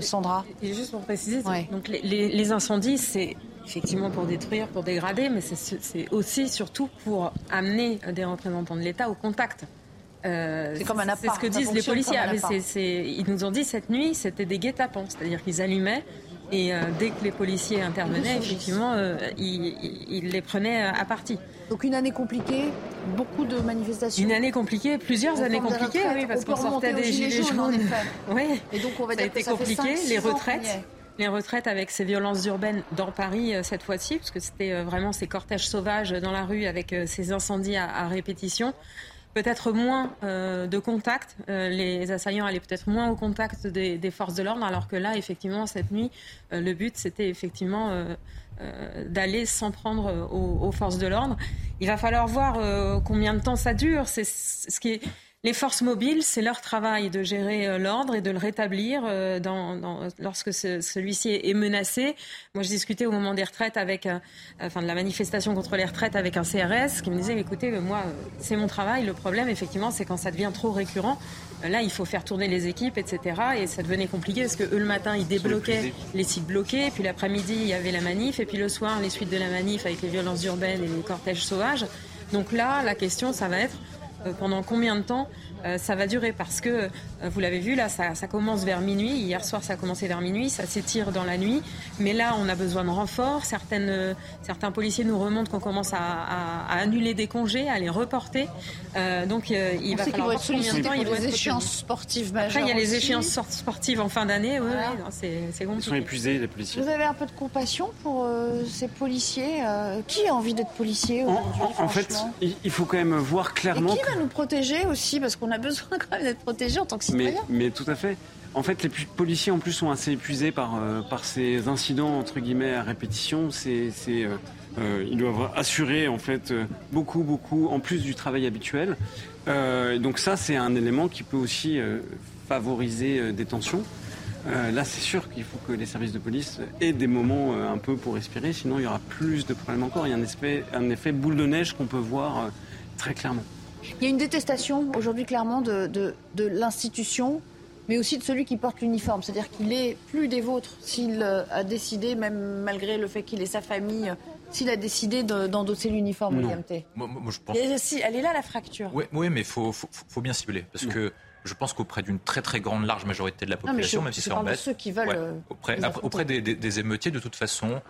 Sandra? Et juste pour préciser, donc les, incendies, c'est effectivement pour détruire, pour dégrader, mais c'est aussi surtout pour amener des représentants de l'État au contact. c'est comme un appart. C'est ce que disent les policiers. ils nous ont dit cette nuit, c'était des guet-apens, c'est-à-dire qu'ils allumaient et euh, dès que les policiers intervenaient, effectivement, euh, ils, les prenaient à partie. Donc une année compliquée, beaucoup de manifestations. Une année compliquée, plusieurs années compliquées, oui, parce qu'on sortait des gilets jaunes. <laughs> oui. Et donc on va ça a été compliqué. les retraites, les retraites avec ces violences urbaines dans Paris euh, cette fois-ci, parce que c'était vraiment ces cortèges sauvages dans la rue avec ces incendies à répétition peut-être moins euh, de contact. Euh, les assaillants allaient peut-être moins au contact des, forces de l'ordre, alors que là, effectivement, cette nuit, euh, le but, c'était effectivement d'aller s'en prendre aux, aux, forces de l'ordre. Il va falloir voir combien de temps ça dure. C'est ce qui est les forces mobiles, c'est leur travail de gérer euh, l'ordre et de le rétablir euh, dans, lorsque celui-ci est menacé. Moi, je discutais au moment des retraites avec, euh, enfin de la manifestation contre les retraites avec un CRS qui me disait, écoutez, moi, c'est mon travail. Le problème, effectivement, c'est quand ça devient trop récurrent. Là, il faut faire tourner les équipes, etc. Et ça devenait compliqué parce que eux, le matin, ils débloquaient les sites bloqués. Puis l'après-midi, il y avait la manif. Et puis le soir, les suites de la manif avec les violences urbaines et les cortèges sauvages. Donc là, la question, ça va être pendant combien de temps euh, ça va durer parce que, euh, vous l'avez vu, là, ça, commence vers minuit. Hier soir, ça a commencé vers minuit, ça s'étire dans la nuit. Mais là, on a besoin de renforts. Certaines, certains policiers nous remontent qu'on commence à, annuler des congés, à les reporter. donc, il va falloir être sollicités pour les échéances sportives majeures. Après, il y a les échéances sportives en fin d'année. Oui, c'est compliqué. Ils sont épuisés, les policiers. Vous avez un peu de compassion pour ces policiers Qui a envie d'être policier aujourd'hui en, en, fait, il faut quand même voir clairement nous protéger aussi? Parce qu'on a besoin quand même d'être protégé en tant que citoyen. Mais, tout à fait. En fait, les policiers en plus sont assez épuisés par, euh, par ces incidents entre guillemets à répétition. C'est, euh, euh, ils doivent assurer en fait beaucoup, beaucoup en plus du travail habituel. donc ça, c'est un élément qui peut aussi favoriser des tensions. là, c'est sûr qu'il faut que les services de police aient des moments un peu pour respirer, sinon il y aura plus de problèmes encore. Il y a un effet, un effet boule de neige qu'on peut voir très clairement. Il y a une détestation aujourd'hui clairement de, de, l'institution, mais aussi de celui qui porte l'uniforme. C'est-à-dire qu'il est plus des vôtres s'il euh, a décidé, même malgré le fait qu'il ait sa famille, s'il a décidé d'endosser l'uniforme, William T moi, je pense... si, Elle est là, la fracture. Oui, oui mais il faut, faut, faut, bien cibler. Parce que je pense qu'auprès d'une très très grande large majorité de la population, même si c'est en baisse, ceux qui veulent euh, auprès, auprès des, des, émeutiers, de toute façon,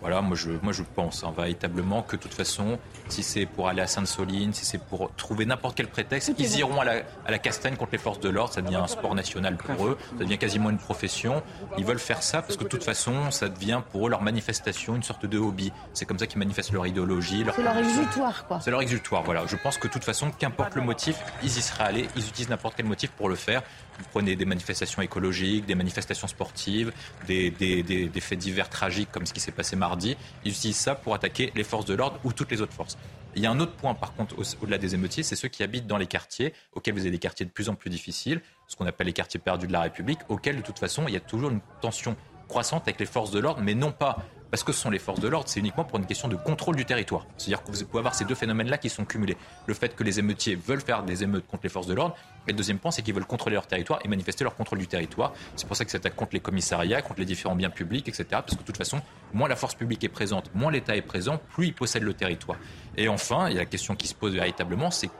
voilà, moi je, moi je pense hein, véritablement que de toute façon, si c'est pour aller à Sainte-Soline, si c'est pour trouver n'importe quel prétexte, ils iront à la, à la, castagne contre les forces de l'ordre. Ça devient un sport national pour eux, ça devient quasiment une profession. Ils veulent faire ça parce que de toute façon, ça devient pour eux leur manifestation, une sorte de hobby. C'est comme ça qu'ils manifestent leur idéologie. C'est leur exutoire, quoi. C'est leur exutoire, voilà. Je pense que de toute façon, qu'importe le motif, ils y seraient allés, ils utilisent n'importe quel motif pour le faire. Vous prenez des manifestations écologiques, des manifestations sportives, des, des, des, des faits divers tragiques comme ce qui s'est passé mardi. Ils utilisent ça pour attaquer les forces de l'ordre ou toutes les autres forces. Il y a un autre point, par contre, au-delà des émeutiers, c'est ceux qui habitent dans les quartiers, auxquels vous avez des quartiers de plus en plus difficiles, ce qu'on appelle les quartiers perdus de la République, auxquels, de toute façon, il y a toujours une tension croissante avec les forces de l'ordre, mais non pas parce que ce sont les forces de l'ordre, c'est uniquement pour une question de contrôle du territoire. C'est-à-dire que vous pouvez avoir ces deux phénomènes-là qui sont cumulés. Le fait que les émeutiers veulent faire des émeutes contre les forces de l'ordre, et le deuxième point, c'est qu'ils veulent contrôler leur territoire et manifester leur contrôle du territoire. C'est pour ça qu'ils s'attaquent contre les commissariats, contre les différents biens publics, etc. Parce que de toute façon, moins la force publique est présente, moins l'État est présent, plus il possède le territoire. Et enfin, il y a la question qui se pose véritablement, c'est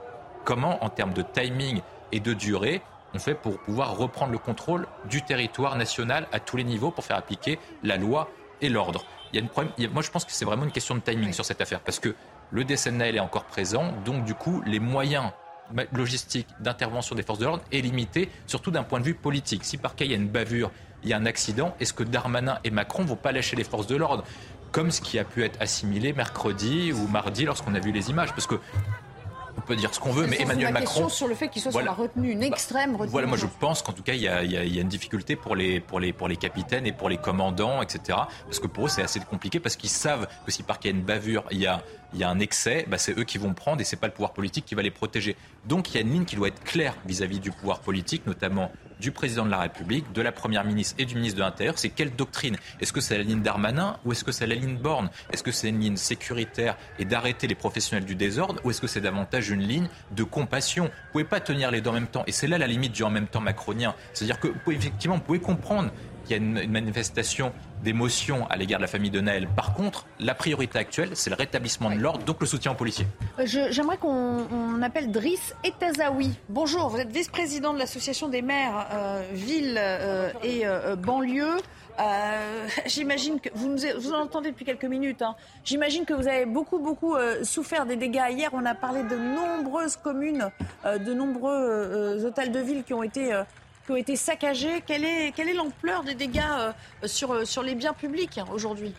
comment, en termes de timing et de durée, on fait pour pouvoir reprendre le contrôle du territoire national à tous les niveaux pour faire appliquer la loi et l'ordre il y a une problème, moi je pense que c'est vraiment une question de timing sur cette affaire, parce que le DSNL est encore présent, donc du coup les moyens logistiques d'intervention des forces de l'ordre est limité, surtout d'un point de vue politique. Si par cas il y a une bavure, il y a un accident, est-ce que Darmanin et Macron vont pas lâcher les forces de l'ordre? Comme ce qui a pu être assimilé mercredi ou mardi lorsqu'on a vu les images Parce que on peut dire ce qu'on veut, mais Emmanuel Macron. sur le fait qu'il soit sur la retenue, une bah, extrême retenue. Voilà, moi je pense qu'en tout cas, il y, a, une difficulté pour les, pour, les, pour les capitaines et pour les commandants, etc. Parce que pour eux, c'est assez compliqué parce qu'ils savent que si par qu'il y a une bavure, il y a, il y a un excès, bah, c'est eux qui vont prendre et c'est pas le pouvoir politique qui va les protéger. Donc il y a une ligne qui doit être claire vis-à-vis -vis du pouvoir politique, notamment du président de la République, de la première ministre et du ministre de l'Intérieur. C'est quelle doctrine? Est-ce que c'est la ligne Darmanin ou est-ce que c'est la ligne Borne? Est-ce que c'est une ligne sécuritaire et d'arrêter les professionnels du désordre ou est-ce que c'est davantage une ligne de compassion? Vous pouvez pas tenir les deux en même temps. Et c'est là la limite du en même temps macronien. C'est-à-dire que effectivement, vous pouvez comprendre qu'il y a une manifestation d'émotion à l'égard de la famille de Naël. Par contre, la priorité actuelle, c'est le rétablissement de l'ordre, donc le soutien aux policiers. Euh, j'aimerais qu'on appelle Driss Etazaoui. Bonjour, vous êtes vice-président de l'association des maires euh, villes euh, et banlieues. <laughs> J'imagine que vous nous vous en entendez depuis quelques minutes. Hein. J'imagine que vous avez beaucoup beaucoup souffert des dégâts. Hier, on a parlé de nombreuses communes, de nombreux hôtels de ville qui ont été ont été saccagés. Quelle est, quelle est l'ampleur des dégâts euh, sur, sur les biens publics hein, aujourd'hui?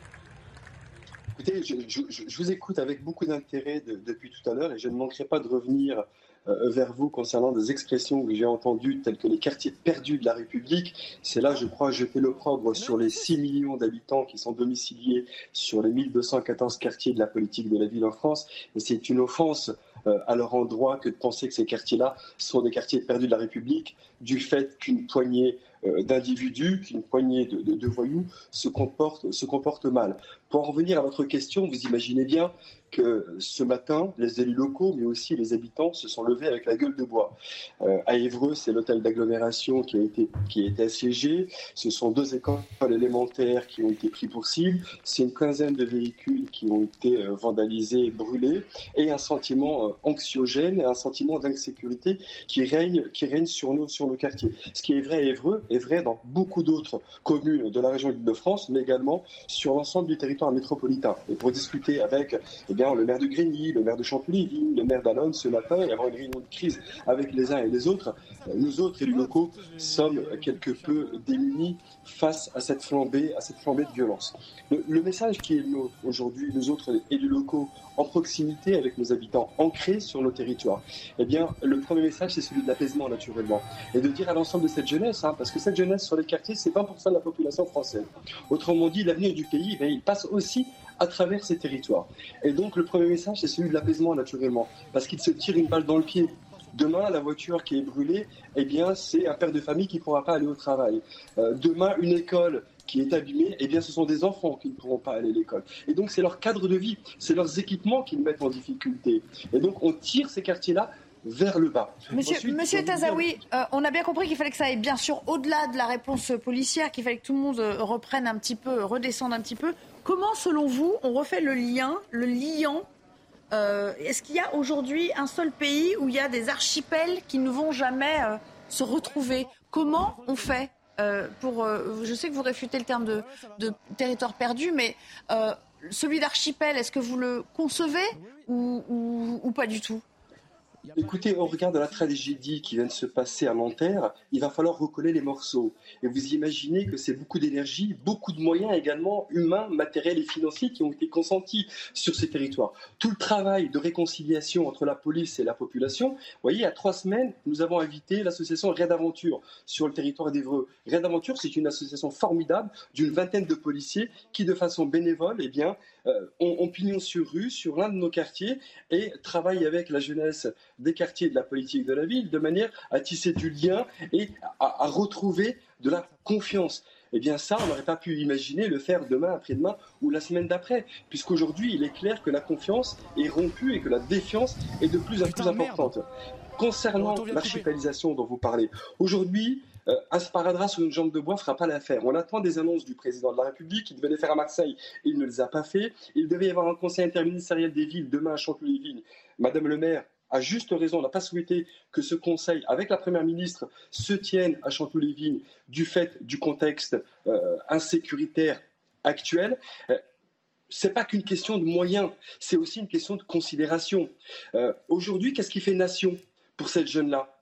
Écoutez, je, vous écoute avec beaucoup d'intérêt depuis tout à l'heure et je ne manquerai pas de revenir euh, vers vous concernant des expressions que j'ai entendues telles que les quartiers perdus de la République. C'est là, je crois, jeter l'opprobre sur les 6 millions d'habitants qui sont domiciliés sur les 1214 quartiers de la politique de la ville en France. Et c'est une offense euh, à leur endroit que de penser que ces quartiers-là sont des quartiers perdus de la République du fait qu'une poignée euh, d'individus, qu'une poignée de, voyous se comporte, se comporte mal. Pour en revenir à votre question, vous imaginez bien que ce matin, les élus locaux, mais aussi les habitants, se sont levés avec la gueule de bois. Euh, à Évreux, c'est l'hôtel d'agglomération qui a été qui a été assiégé. Ce sont deux écoles élémentaires qui ont été pris pour cible. C'est une quinzaine de véhicules qui ont été euh, vandalisés, brûlés, et un sentiment euh, anxiogène, un sentiment d'insécurité qui règne qui règne sur nos sur nos quartiers. Ce qui est vrai à Évreux est vrai dans beaucoup d'autres communes de la région d'Île-de-France, mais également sur l'ensemble du territoire métropolitain. Et pour discuter avec eh le maire de Grigny, le maire de Champigny, le maire d'Alonne ce matin et avoir une réunion de crise avec les uns et les autres, nous autres élus locaux sommes quelque peu démunis face à cette flambée, à cette flambée de violence. Le, message qui est le aujourd'hui, nous autres élus locaux en proximité avec nos habitants, ancrés sur nos territoires, eh bien, le premier message, c'est celui de l'apaisement, naturellement. Et de dire à l'ensemble de cette jeunesse, hein, parce que cette jeunesse sur les quartiers, c'est 20% de la population française. Autrement dit, l'avenir du pays, eh il passe aussi à travers ces territoires. Et donc le premier message, c'est celui de l'apaisement naturellement, parce qu'il se tire une balle dans le pied. Demain, la voiture qui est brûlée, eh bien, c'est un père de famille qui ne pourra pas aller au travail. Euh, demain, une école qui est abîmée, eh bien, ce sont des enfants qui ne pourront pas aller à l'école. Et donc, c'est leur cadre de vie, c'est leurs équipements qui nous mettent en difficulté. Et donc, on tire ces quartiers-là vers le bas. Monsieur, Monsieur Tazaoui, euh, on a bien compris qu'il fallait que ça aille bien sûr au-delà de la réponse policière, qu'il fallait que tout le monde euh, reprenne un petit peu, redescende un petit peu. Comment, selon vous, on refait le lien, le liant euh, Est-ce qu'il y a aujourd'hui un seul pays où il y a des archipels qui ne vont jamais euh, se retrouver? Comment on fait euh, pour, je sais que vous réfutez le terme de, territoire perdu, mais celui d'archipel, est-ce que vous le concevez ou pas du tout? Écoutez, au regard de la tragédie qui vient de se passer à Nanterre, il va falloir recoller les morceaux. Et vous imaginez que c'est beaucoup d'énergie, beaucoup de moyens également humains, matériels et financiers qui ont été consentis sur ces territoires. Tout le travail de réconciliation entre la police et la population, vous voyez, a trois semaines, nous avons invité l'association Rien d'Aventure sur le territoire d'Evreux. Rien d'Aventure, c'est une association formidable d'une vingtaine de policiers qui, de façon bénévole, eh bien, euh, ont, pignon sur rue sur l'un de nos quartiers et travaillent avec la jeunesse des quartiers de la politique de la ville de manière à tisser du lien et à, retrouver de la confiance. Eh bien ça, on n'aurait pas pu imaginer le faire demain, après-demain ou la semaine d'après, puisqu'aujourd'hui, il est clair que la confiance est rompue et que la défiance est de plus en plus importante. Concernant l'archipélisation dont vous parlez, aujourd'hui, euh, un sparadrap sur une jambe de bois ne fera pas l'affaire. On attend des annonces du président de la République. Il devait les faire à Marseille, il ne les a pas fait. Il devait y avoir un conseil interministériel des villes demain à Chanteloup-les-Vignes. Madame le maire a juste raison, n'a pas souhaité que ce conseil, avec la Première ministre, se tienne à Chanteloup-les-Vignes du fait du contexte euh, insécuritaire actuel. Ce euh, c'est pas qu'une question de moyens, c'est aussi une question de considération. Aujourd'hui, qu'est-ce qui fait nation pour cette jeune-là?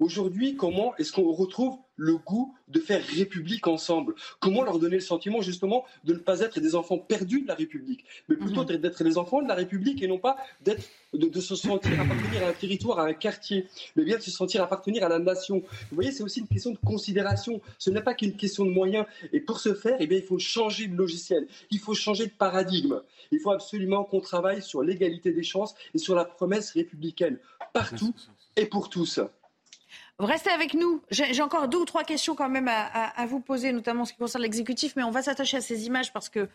Aujourd'hui, comment est-ce qu'on retrouve le goût de faire République ensemble? Comment leur donner le sentiment justement de ne pas être des enfants perdus de la République, mais plutôt mhm. d'être des enfants de la République et non pas d'être, de, se sentir appartenir à un territoire, à un quartier, mais bien de se sentir appartenir à la nation. Vous voyez, c'est aussi une question de considération. Ce n'est pas qu'une question de moyens. Et pour ce faire, eh bien, il faut changer de logiciel, il faut changer de paradigme. Il faut absolument qu'on travaille sur l'égalité des chances et sur la promesse républicaine, partout et pour tous. Restez avec nous. J'ai encore deux ou trois questions quand même à, vous poser, notamment en ce qui concerne l'exécutif, mais on va s'attacher à ces images parce que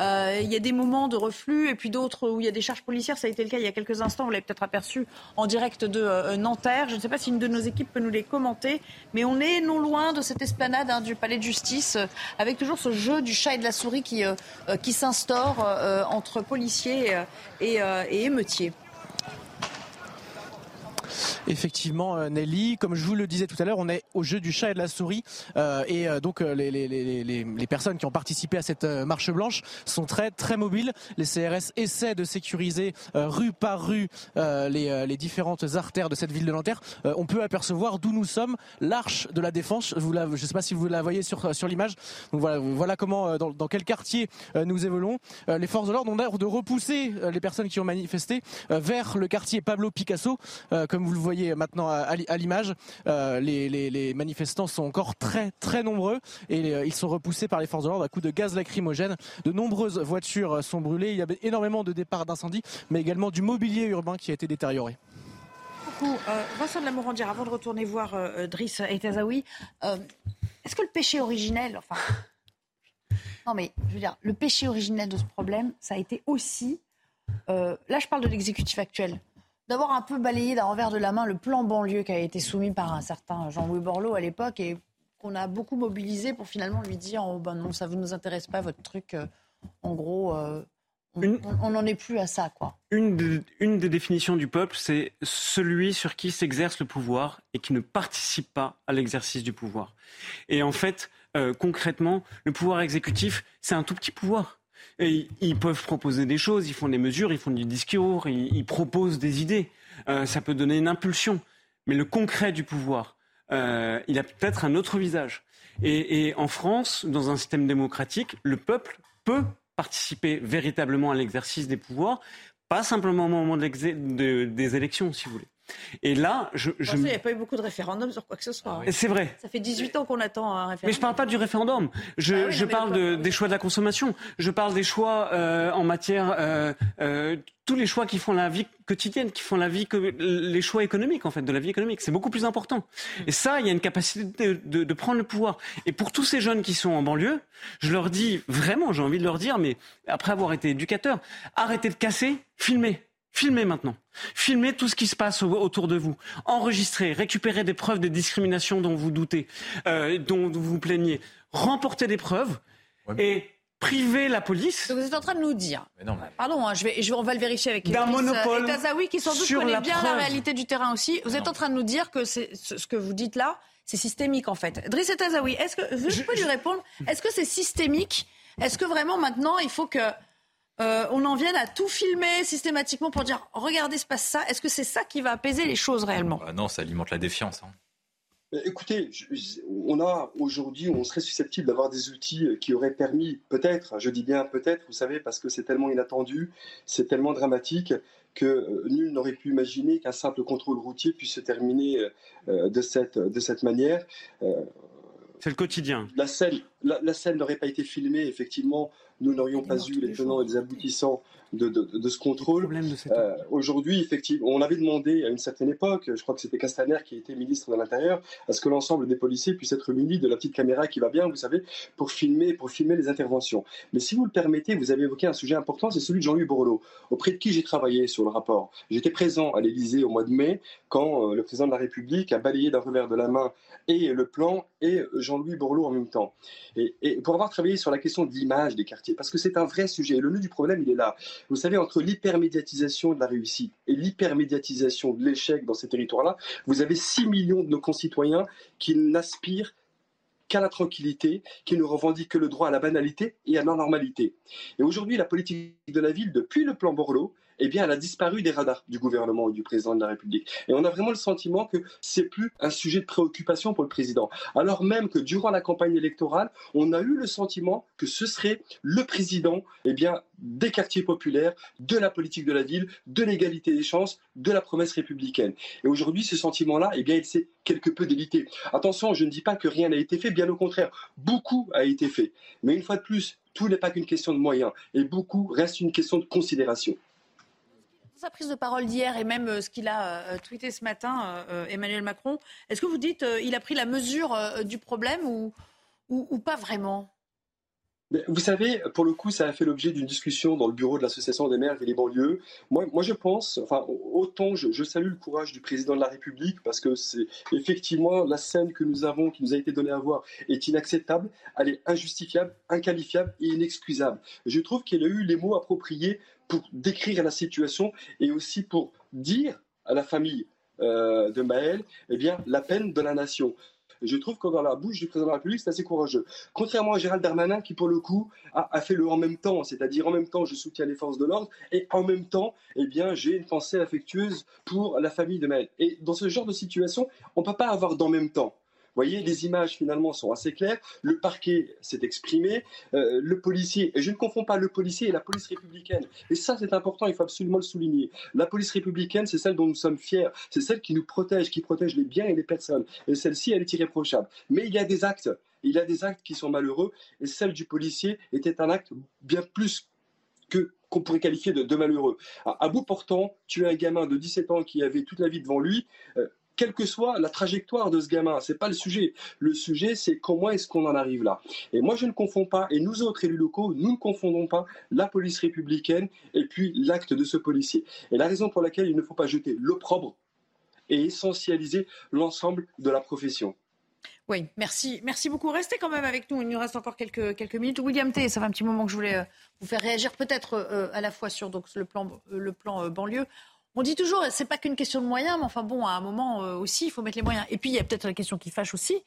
euh, y a des moments de reflux et puis d'autres où il y a des charges policières. Ça a été le cas il y a quelques instants. Vous l'avez peut-être aperçu en direct de euh, Nanterre. Je ne sais pas si une de nos équipes peut nous les commenter, mais on est non loin de cette esplanade hein, du palais de justice euh, avec toujours ce jeu du chat et de la souris qui, qui s'instaure entre policiers et, et émeutiers. Effectivement, euh, Nelly, comme je vous le disais tout à l'heure, on est au jeu du chat et de la souris. Euh, et euh, donc, les, personnes qui ont participé à cette marche blanche sont très, très mobiles. Les CRS essaient de sécuriser rue par rue les, différentes artères de cette ville de Nanterre. on peut apercevoir d'où nous sommes l'arche de la défense. Je ne sais pas si vous la voyez sur, sur l'image. Voilà, comment, dans, quel quartier nous évoluons. les forces de l'ordre ont l'air de repousser les personnes qui ont manifesté vers le quartier Pablo Picasso, vous le voyez maintenant à, l'image, euh, les, manifestants sont encore très très nombreux et euh, ils sont repoussés par les forces de l'ordre à coups de gaz lacrymogène. De nombreuses voitures sont brûlées. Il y avait énormément de départs d'incendie, mais également du mobilier urbain qui a été détérioré. Euh, Vincent de la Morandière, avant de retourner voir Driss et Tazaoui, est-ce que le péché originel, enfin, non mais je veux dire, le péché originel de ce problème, ça a été aussi, là je parle de l'exécutif actuel, d'avoir un peu balayé d'un revers de la main le plan banlieue qui a été soumis par un certain Jean-Louis Borloo à l'époque et qu'on a beaucoup mobilisé pour finalement lui dire oh ben non, ça ne nous intéresse pas votre truc. Euh, en gros, euh, on n'en est plus à ça. quoi. Une, une des définitions du peuple, c'est celui sur qui s'exerce le pouvoir et qui ne participe pas à l'exercice du pouvoir. Et en fait, euh, concrètement, le pouvoir exécutif, c'est un tout petit pouvoir. Et ils peuvent proposer des choses, ils font des mesures, ils font du discours, ils, proposent des idées. Euh, ça peut donner une impulsion. Mais le concret du pouvoir, euh, il a peut-être un autre visage. Et, en France, dans un système démocratique, le peuple peut participer véritablement à l'exercice des pouvoirs, pas simplement au moment des élections, si vous voulez. Et là, je. je... Il n'y a pas eu beaucoup de référendums sur quoi que ce soit. Hein. C'est vrai. Ça fait 18 ans qu'on attend un référendum. Mais je ne parle pas du référendum. Je, ah je parle de, des choix de la consommation. Je parle des choix euh, en matière. Euh, euh, tous les choix qui font la vie quotidienne, qui font la vie, les choix économiques en fait, de la vie économique, c'est beaucoup plus important. Et ça, il y a une capacité de, de, de, prendre le pouvoir. Et pour tous ces jeunes qui sont en banlieue, je leur dis vraiment, j'ai envie de leur dire, mais après avoir été éducateur, arrêtez de casser, filmez. Filmez maintenant. Filmez tout ce qui se passe autour de vous. Enregistrez, récupérez des preuves de discrimination dont vous doutez, euh, dont vous vous plaignez. Remportez des preuves et priver la police. Donc vous êtes en train de nous dire, pardon, hein, je vais, je, on va le vérifier avec d'un monopole et Tazawi qui sans doute sur connaît la bien la preuve. réalité du terrain aussi. Vous êtes en train de nous dire que c'est ce que vous dites là, c'est systémique en fait. Driss et Tazawi, est-ce que je, peux lui répondre Est-ce que c'est systémique? Est-ce que vraiment maintenant il faut que euh, on en vienne à tout filmer systématiquement pour dire regardez se passe ça Est-ce que c'est ça qui va apaiser les choses réellement? Ah non, ça alimente la défiance. hein. Euh, Écoutez, je- on a aujourd'hui, on serait susceptible d'avoir des outils euh, qui auraient permis, peut-être, je dis bien peut-être, vous savez, parce que c'est tellement inattendu, c'est tellement dramatique que nul n'aurait pu imaginer qu'un simple contrôle routier puisse se terminer euh, de cette, de cette manière. Euh, C'est le quotidien. la scène, la, la scène n'aurait pas été filmée, effectivement, nous n'aurions pas eu les tenants et les aboutissants de, de- de ce contrôle. Euh, Aujourd'hui, effectivement, on avait demandé à une certaine époque, je crois que c'était Castaner qui était ministre de l'Intérieur, à ce que l'ensemble des policiers puissent être munis de la petite caméra qui va bien, vous savez, pour filmer, pour filmer les interventions. Mais si vous le permettez, vous avez évoqué un sujet important, c'est celui de Jean-Louis Borloo, auprès de qui j'ai travaillé sur le rapport. J'étais présent à l'Élysée au mois de mai, quand euh, le président de la République a balayé d'un revers de la main et le plan et Jean-Louis Borloo en même temps. Et, et pour avoir travaillé sur la question de l'image des quartiers, parce que c'est un vrai sujet, et le nœud du problème, il est là. Vous savez, entre l'hypermédiatisation de la réussite et l'hypermédiatisation de l'échec dans ces territoires-là, vous avez 6 millions de nos concitoyens qui n'aspirent qu'à la tranquillité, qui ne revendiquent que le droit à la banalité et à la normalité. Et aujourd'hui, la politique de la ville, depuis le plan Borloo, eh bien, elle a disparu des radars du gouvernement et du président de la République. Et on a vraiment le sentiment que c'est plus un sujet de préoccupation pour le président. Alors même que durant la campagne électorale, on a eu le sentiment que ce serait le président, eh bien, des quartiers populaires, de la politique de la ville, de l'égalité des chances, de la promesse républicaine. Et aujourd'hui, ce sentiment-là, eh bien, il s'est quelque peu délité. Attention, je ne dis pas que rien n'a été fait, bien au contraire, beaucoup a été fait. Mais une fois de plus, tout n'est pas qu'une question de moyens, et beaucoup reste une question de considération. Sa prise de parole d'hier et même euh, ce qu'il a euh, tweeté ce matin, euh, euh, Emmanuel Macron, est-ce que vous dites euh, il a pris la mesure euh, du problème ou, pas vraiment? Vous savez, pour le coup, ça a fait l'objet d'une discussion dans le bureau de l'association des maires et les banlieues. Moi, moi je pense, enfin, autant je, je salue le courage du président de la République parce que c'est effectivement la scène que nous avons, qui nous a été donnée à voir, est inacceptable, elle est injustifiable, inqualifiable et inexcusable. Je trouve qu'il a eu les mots appropriés pour décrire la situation et aussi pour dire à la famille euh, de Maël, eh bien, la peine de la nation. Je trouve que dans la bouche du président de la République, c'est assez courageux. Contrairement à Gérald Darmanin, qui pour le coup a, fait le en même temps, c'est-à-dire en même temps je soutiens les forces de l'ordre et en même temps, eh bien, j'ai une pensée affectueuse pour la famille de Maël. Et dans ce genre de situation, on ne peut pas avoir d'en même temps. Voyez, les images finalement sont assez claires. Le parquet s'est exprimé, euh, le policier, et je ne confonds pas le policier et la police républicaine. Et ça, c'est important, il faut absolument le souligner. La police républicaine, c'est celle dont nous sommes fiers, c'est celle qui nous protège, qui protège les biens et les personnes. Et celle-ci, elle est irréprochable. Mais il y a des actes, il y a des actes qui sont malheureux, et celle du policier était un acte bien plus que qu'on pourrait qualifier de, malheureux. À, à bout portant, tuer un gamin de 17 ans qui avait toute la vie devant lui, euh, quelle que soit la trajectoire de ce gamin, c'est pas le sujet. Le sujet, c'est comment est-ce qu'on en arrive là. Et moi, je ne confonds pas, et nous autres élus locaux, nous ne confondons pas la police républicaine et puis l'acte de ce policier. Et la raison pour laquelle il ne faut pas jeter l'opprobre et essentialiser l'ensemble de la profession. Oui, merci. Merci beaucoup. Restez quand même avec nous. Il nous reste encore quelques, quelques minutes. William T, ça fait un petit moment que je voulais euh, vous faire réagir peut-être euh, à la fois sur donc, le plan, euh, le plan banlieue. On dit toujours, c'est pas qu'une question de moyens, mais enfin bon, à un moment euh, aussi, il faut mettre les moyens. Et puis, il y a peut-être la question qui fâche aussi.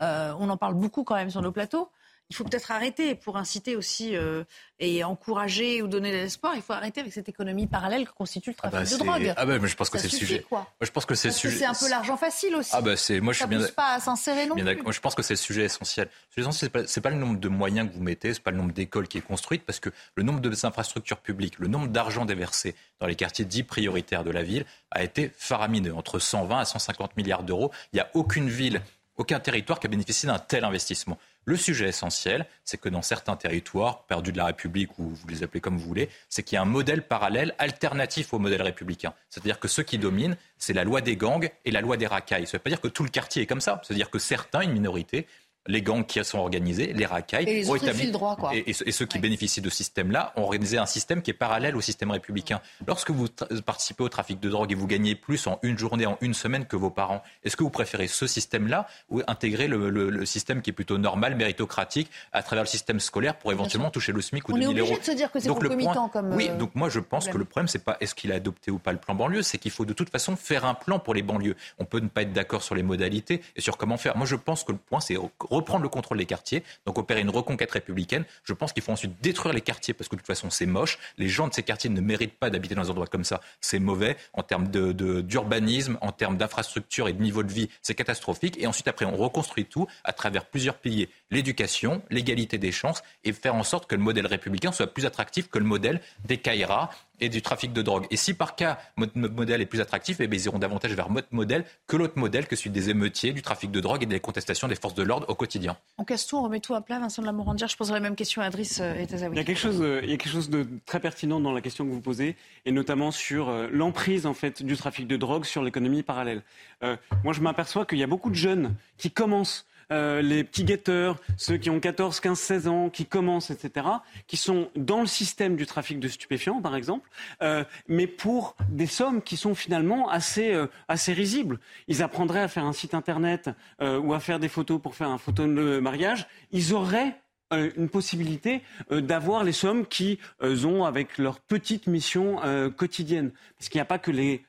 Euh, on en parle beaucoup quand même sur nos plateaux. Il faut peut-être arrêter pour inciter aussi euh, et encourager ou donner de l'espoir. Il faut arrêter avec cette économie parallèle que constitue le Ah trafic bah, de c'est- drogue. ah bah, mais je pense que c'est le sujet. Moi, je pense que c'est le Parce que sujet. c'est un peu l'argent facile aussi. Ah bah c'est moi je suis bien pas à s'insérer non Bien plus. Moi, je pense que c'est le sujet essentiel. C'est pas, pas le nombre de moyens que vous mettez, c'est pas le nombre d'écoles qui est construite, parce que le nombre de infrastructures publiques, le nombre d'argent déversé dans les quartiers dits prioritaires de la ville a été faramineux, entre 120 à 150 milliards d'euros. Il n'y a aucune ville, aucun territoire qui a bénéficié d'un tel investissement. Le sujet essentiel, c'est que dans certains territoires perdus de la République, ou vous les appelez comme vous voulez, c'est qu'il y a un modèle parallèle alternatif au modèle républicain. C'est-à-dire que ceux qui dominent, c'est la loi des gangs et la loi des racailles. Ça ne veut pas dire que tout le quartier est comme ça. C'est-à-dire que certains, une minorité, les gangs qui sont organisés, les racailles, Et les ont droit, quoi. Et, et ceux, et ceux qui bénéficient de ce système-là ont organisé un système qui est parallèle au système républicain. Lorsque vous participez au trafic de drogue et vous gagnez plus en une journée, en une semaine que vos parents, est-ce que vous préférez ce système-là ou intégrer le, le- le système qui est plutôt normal, méritocratique, à travers le système scolaire pour éventuellement toucher le SMIC ou On est 2000 euros obligé de se dire que c'est concomitant point- comme, Oui, euh, donc moi je pense problème. que le problème c'est pas est-ce qu'il a adopté ou pas le plan banlieue, c'est qu'il faut de toute façon faire un plan pour les banlieues. On peut ne pas être d'accord sur les modalités et sur comment faire. Moi je pense que le point c'est reprendre le contrôle des quartiers, donc opérer une reconquête républicaine. Je pense qu'il faut ensuite détruire les quartiers parce que de toute façon c'est moche. Les gens de ces quartiers ne méritent pas d'habiter dans un endroit comme ça. C'est mauvais en termes d'urbanisme, en termes d'infrastructure et de niveau de vie. C'est catastrophique. Et ensuite après on reconstruit tout à travers plusieurs piliers l'éducation, l'égalité des chances et faire en sorte que le modèle républicain soit plus attractif que le modèle des Caïras et du trafic de drogue. Et si par cas notre modèle est plus attractif, eh bien, ils iront davantage vers notre modèle que l'autre modèle, que celui des émeutiers, du trafic de drogue et des contestations des forces de l'ordre au quotidien. On casse tout, on remet tout à plat. Vincent de la Morandière, je poserai la même question à Adriss euh, et. Il y a quelque chose, euh, il y a quelque chose de très pertinent dans la question que vous posez, et notamment sur euh, l'emprise en fait du trafic de drogue sur l'économie parallèle. Euh, moi, je m'aperçois qu'il y a beaucoup de jeunes qui commencent. Euh, les petits guetteurs, ceux qui ont 14, 15, 16 ans, qui commencent, etc., qui sont dans le système du trafic de stupéfiants, par exemple, euh, mais pour des sommes qui sont finalement assez, euh, assez risibles. Ils apprendraient à faire un site internet ou à faire des photos pour faire un photo de mariage. Ils auraient une possibilité d'avoir les sommes qu'ils ont avec leur petite mission quotidienne. Parce qu'il n'y a pas que les,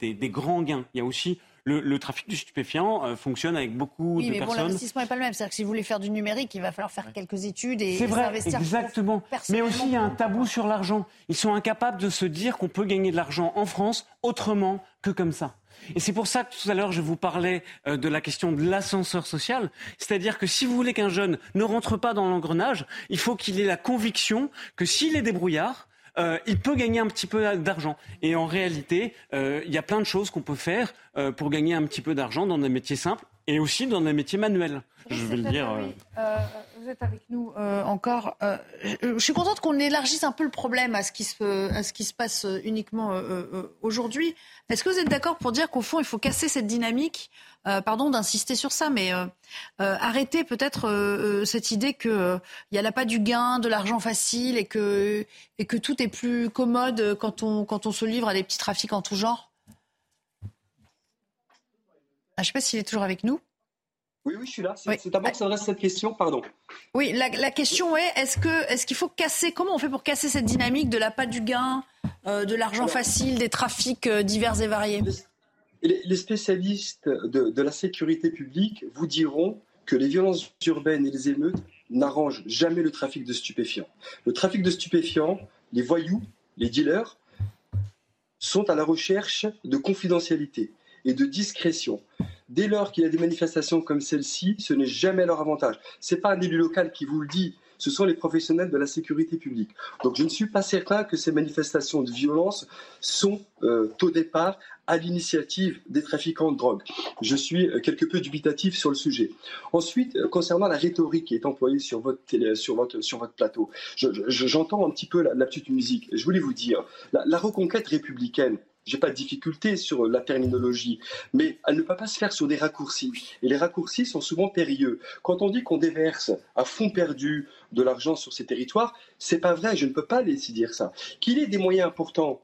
des, des grands gains. Il y a aussi le, le trafic du stupéfiant euh, fonctionne avec beaucoup Oui, de mais bon, personnes. l'investissement n'est pas le même. C'est-à-dire que si vous voulez faire du numérique, il va falloir faire quelques études et, C'est vrai, s'investir exactement. Mais aussi, il y a un tabou sur l'argent. Ils sont incapables de se dire qu'on peut gagner de l'argent en France autrement que comme ça. Et c'est pour ça que tout à l'heure, je vous parlais euh, de la question de l'ascenseur social. C'est-à-dire que si vous voulez qu'un jeune ne rentre pas dans l'engrenage, il faut qu'il ait la conviction que s'il est débrouillard, euh, il peut gagner un petit peu d'argent. Et en réalité, euh, il y a plein de choses qu'on peut faire euh, pour gagner un petit peu d'argent dans des métiers simples et aussi dans des métiers manuels. Je vais le dire. euh, Euh, vous êtes avec nous euh, encore. Euh, je, suis contente qu'on élargisse un peu le problème à ce qui se, passe euh, uniquement aujourd'hui. Est-ce que vous êtes d'accord pour dire qu'au fond, il faut casser cette dynamique Pardon d'insister sur ça, mais arrêter peut-être cette idée qu'il n'y a là pas du gain, de l'argent facile et que, tout est plus commode quand on, quand on se livre à des petits trafics en tout genre? Ah, Je ne sais pas s'il est toujours avec nous. Oui, oui, je suis là. C'est à moi que s'adresse cette question, pardon. Oui, la, la question est est-ce que est-ce qu'il faut casser comment on fait pour casser cette dynamique de la pas du gain, euh, de l'argent facile, des trafics euh, divers et variés? Les, les spécialistes de, de la sécurité publique vous diront que les violences urbaines et les émeutes n'arrangent jamais le trafic de stupéfiants. Le trafic de stupéfiants, les voyous, les dealers, sont à la recherche de confidentialité et de discrétion. Dès lors qu'il y a des manifestations comme celle-ci, ce n'est jamais leur avantage. Ce n'est pas un élu local qui vous le dit, ce sont les professionnels de la sécurité publique. Donc je ne suis pas certain que ces manifestations de violence sont euh, au départ à l'initiative des trafiquants de drogue. Je suis euh, quelque peu dubitatif sur le sujet. Ensuite, euh, concernant la rhétorique qui est employée sur votre, plateau, je- je- j'entends un petit peu la, petite musique. Je voulais vous dire, la reconquête républicaine, j'ai pas de difficulté sur la terminologie, mais elle ne peut pas se faire sur des raccourcis. Et les raccourcis sont souvent périlleux. Quand on dit qu'on déverse à fond perdu de l'argent sur ces territoires, c'est pas vrai. Je ne peux pas laisser dire ça. Qu'il ait des moyens importants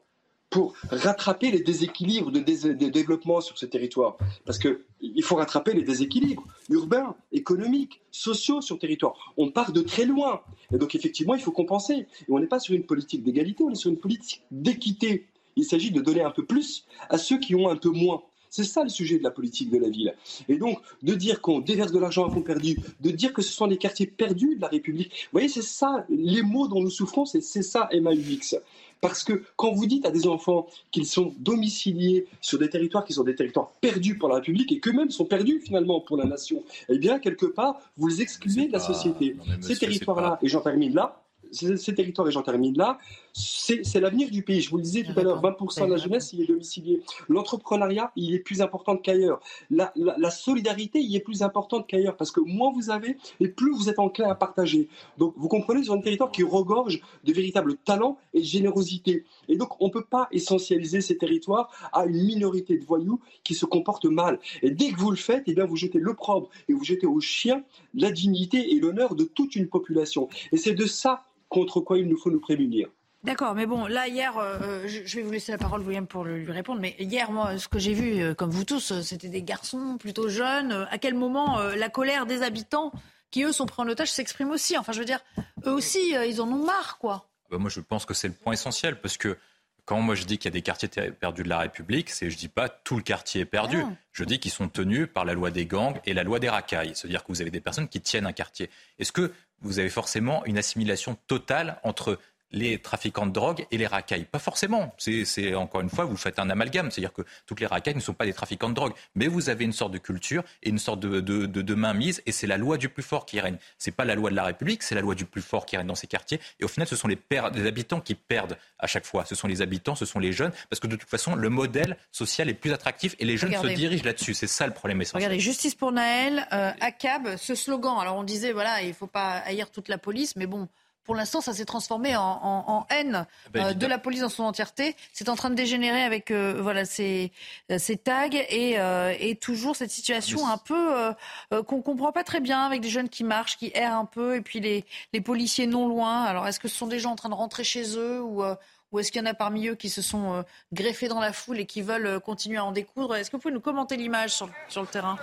pour rattraper les déséquilibres de, développement sur ces territoires. Parce qu'il faut rattraper les déséquilibres urbains, économiques, sociaux sur le territoire. On part de très loin. Et donc effectivement, il faut compenser. Et on n'est pas sur une politique d'égalité, on est sur une politique d'équité. Il s'agit de donner un peu plus à ceux qui ont un peu moins. C'est ça le sujet de la politique de la ville. Et donc, de dire qu'on déverse de l'argent à fond perdu, de dire que ce sont les quartiers perdus de la République, vous voyez, c'est ça, les mots dont nous souffrons, c'est c'est ça MAUX. Parce que quand vous dites à des enfants qu'ils sont domiciliés sur des territoires qui sont des territoires perdus pour la République et qu'eux-mêmes sont perdus finalement pour la nation, eh bien, quelque part, vous les excluez de la société. Ces territoires-là, et j'en termine là, ces, ces territoires, et j'en termine là, c'est l'avenir du pays. Je vous le disais tout à l'heure, 20% de la jeunesse, il est domicilié. L'entrepreneuriat, il est plus important qu'ailleurs. La, la, solidarité, il est plus importante qu'ailleurs parce que moins vous avez et plus vous êtes enclin à partager. Donc, vous comprenez, sur un territoire qui regorge de véritables talents et de générosité. Et donc, on ne peut pas essentialiser ces territoires à une minorité de voyous qui se comportent mal. Et dès que vous le faites, eh bien, vous jetez l'opprobre et vous jetez au chien la dignité et l'honneur de toute une population. Et c'est de ça contre quoi il nous faut nous prémunir. D'accord, mais bon, là, hier, euh, je vais vous laisser la parole, William, pour lui répondre, mais hier, moi, ce que j'ai vu, euh, comme vous tous, euh, c'était des garçons plutôt jeunes. À quel moment la colère des habitants, qui eux sont pris en otage, s'exprime aussi? Enfin, je veux dire, eux aussi, ils en ont marre, quoi. Bah, moi, je pense que c'est le point essentiel, parce que quand moi je dis qu'il y a des quartiers perdus de la République, c'est je dis pas tout le quartier est perdu. Ah. Je dis qu'ils sont tenus par la loi des gangs et la loi des racailles. C'est-à-dire que vous avez des personnes qui tiennent un quartier. Est-ce que vous avez forcément une assimilation totale entre les trafiquants de drogue et les racailles. Pas forcément. C'est encore une fois, vous faites un amalgame, c'est-à-dire que toutes les racailles ne sont pas des trafiquants de drogue, mais vous avez une sorte de culture et une sorte de, de, de, mainmise, et c'est la loi du plus fort qui règne. C'est pas la loi de la République, c'est la loi du plus fort qui règne dans ces quartiers. Et au final, ce sont les, les habitants qui perdent à chaque fois. Ce sont les habitants, ce sont les jeunes, parce que de toute façon, le modèle social est plus attractif et les jeunes se dirigent là-dessus. C'est ça le problème essentiel. Regardez, justice pour Naël, euh, ACAB, ce slogan. Alors on disait voilà, il faut pas haïr toute la police, mais bon pour l'instant, ça s'est transformé en, haine ah ben, euh, de la police dans son entièreté. C'est en train de dégénérer avec euh, voilà ces, euh, ces tags et, et, toujours cette situation un peu qu'on comprend pas très bien avec des jeunes qui marchent, qui errent un peu et puis les, les policiers non loin. Alors est-ce que ce sont des gens en train de rentrer chez eux ou ou est-ce qu'il y en a parmi eux qui se sont greffés dans la foule et qui veulent continuer à en découdre? Est-ce que vous pouvez nous commenter l'image sur, sur le terrain?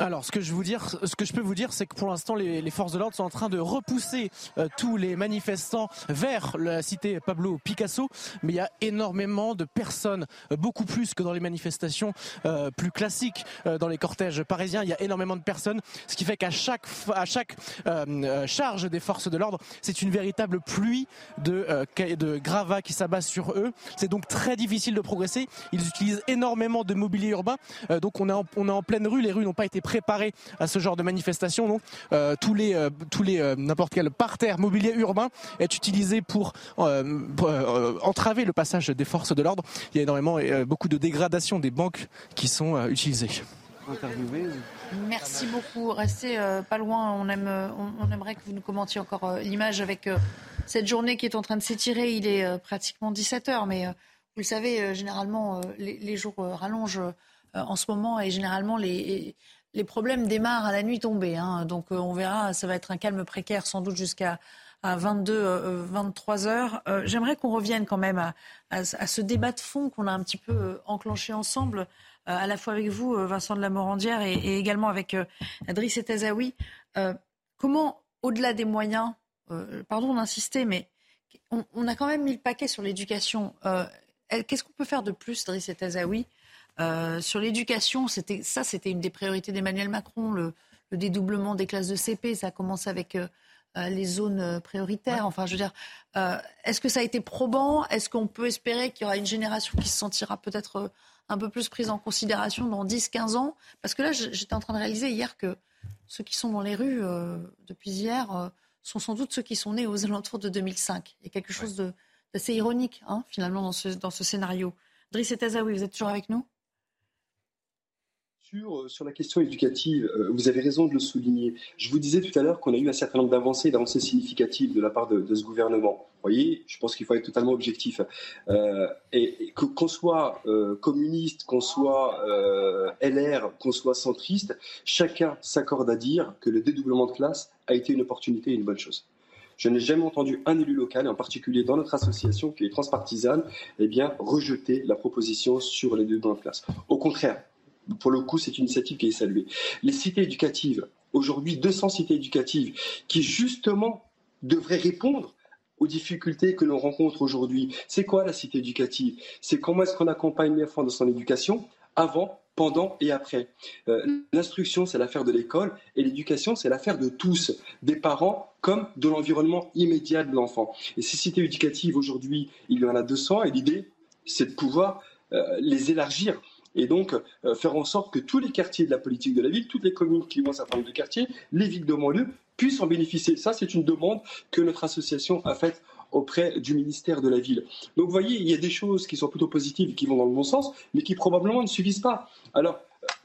Alors, ce que je dire, ce que je peux vous dire, c'est que pour l'instant, les, forces de l'ordre sont en train de repousser euh, tous les manifestants vers la cité Pablo Picasso. Mais il y a énormément de personnes, euh, beaucoup plus que dans les manifestations euh, plus classiques, dans les cortèges parisiens. Il y a énormément de personnes, ce qui fait qu'à chaque à chaque charge des forces de l'ordre, c'est une véritable pluie de de gravats qui s'abat sur eux. C'est donc très difficile de progresser. Ils utilisent énormément de mobilier urbain. donc on est en, on est en pleine rue. Les rues n'ont pas été préparé à ce genre de manifestation. Donc euh, tous les euh, tous les euh, n'importe quel parterre mobilier urbain est utilisé pour, entraver le passage des forces de l'ordre. Il y a énormément beaucoup de dégradation des banques qui sont utilisées. Merci beaucoup. Restez pas loin. On, aime, on, aimerait que vous nous commentiez encore l'image avec cette journée qui est en train de s'étirer. Il est pratiquement 17 heures, mais vous le savez, généralement, les, les, jours rallongent en ce moment et généralement les, les problèmes démarrent à la nuit tombée. Hein. donc euh, on verra, ça va être un calme précaire sans doute jusqu'à 22, 23 euh, heures. Euh, j'aimerais qu'on revienne quand même à, ce débat de fond qu'on a un petit peu enclenché ensemble, à la fois avec vous, Vincent de la Morandière, et, également avec Adriss et Tazaoui. comment, au-delà des moyens, pardon d'insister, mais on, a quand même mis le paquet sur l'éducation. Qu'est-ce qu'on peut faire de plus, Driss et Tazaoui euh, sur l'éducation, c'était ça, c'était une des priorités d'Emmanuel Macron, le, dédoublement des classes de CP. Ça a commencé avec euh, euh, les zones prioritaires. Enfin, je veux dire, est-ce que ça a été probant? Est-ce qu'on peut espérer qu'il y aura une génération qui se sentira peut-être un peu plus prise en considération dans 10-15 ans? Parce que là, j'étais en train de réaliser hier que ceux qui sont dans les rues depuis hier sont sans doute ceux qui sont nés aux alentours de 2005. Il y a quelque chose d'assez ironique, hein, finalement, dans ce, dans ce scénario. Driss et Tazaoui, vous êtes toujours avec nous? Euh, sur, la question éducative, euh, vous avez raison de le souligner. Je vous disais tout à l'heure qu'on a eu un certain nombre d'avancées, d'avancées significatives de la part de, ce gouvernement. Vous voyez, je pense qu'il faut être totalement objectif. Euh, et, qu'on soit communiste, qu'on soit LR, qu'on soit centriste, chacun s'accorde à dire que le dédoublement de classe a été une opportunité et une bonne chose. Je n'ai jamais entendu un élu local, en particulier dans notre association qui est transpartisane, eh bien, rejeter la proposition sur les dédoublements de classe. Au contraire, pour le coup, c'est une initiative qui est saluée. Les cités éducatives, aujourd'hui 200 cités éducatives, qui justement devraient répondre aux difficultés que l'on rencontre aujourd'hui. C'est quoi la cité éducative? C'est comment est-ce qu'on accompagne l'enfant dans son éducation avant, pendant et après. Euh, l'instruction, c'est l'affaire de l'école et l'éducation, c'est l'affaire de tous, des parents comme de l'environnement immédiat de l'enfant. Et ces cités éducatives, aujourd'hui, il y en a 200 et l'idée, c'est de pouvoir euh, les élargir et donc euh, faire en sorte que tous les quartiers de la politique de la ville, toutes les communes qui ont un certain nombre de quartiers, les villes de banlieue, puissent en bénéficier. Ça, c'est une demande que notre association a faite auprès du ministère de la Ville. Donc vous voyez, il y a des choses qui sont plutôt positives, qui vont dans le bon sens, mais qui probablement ne suffisent pas.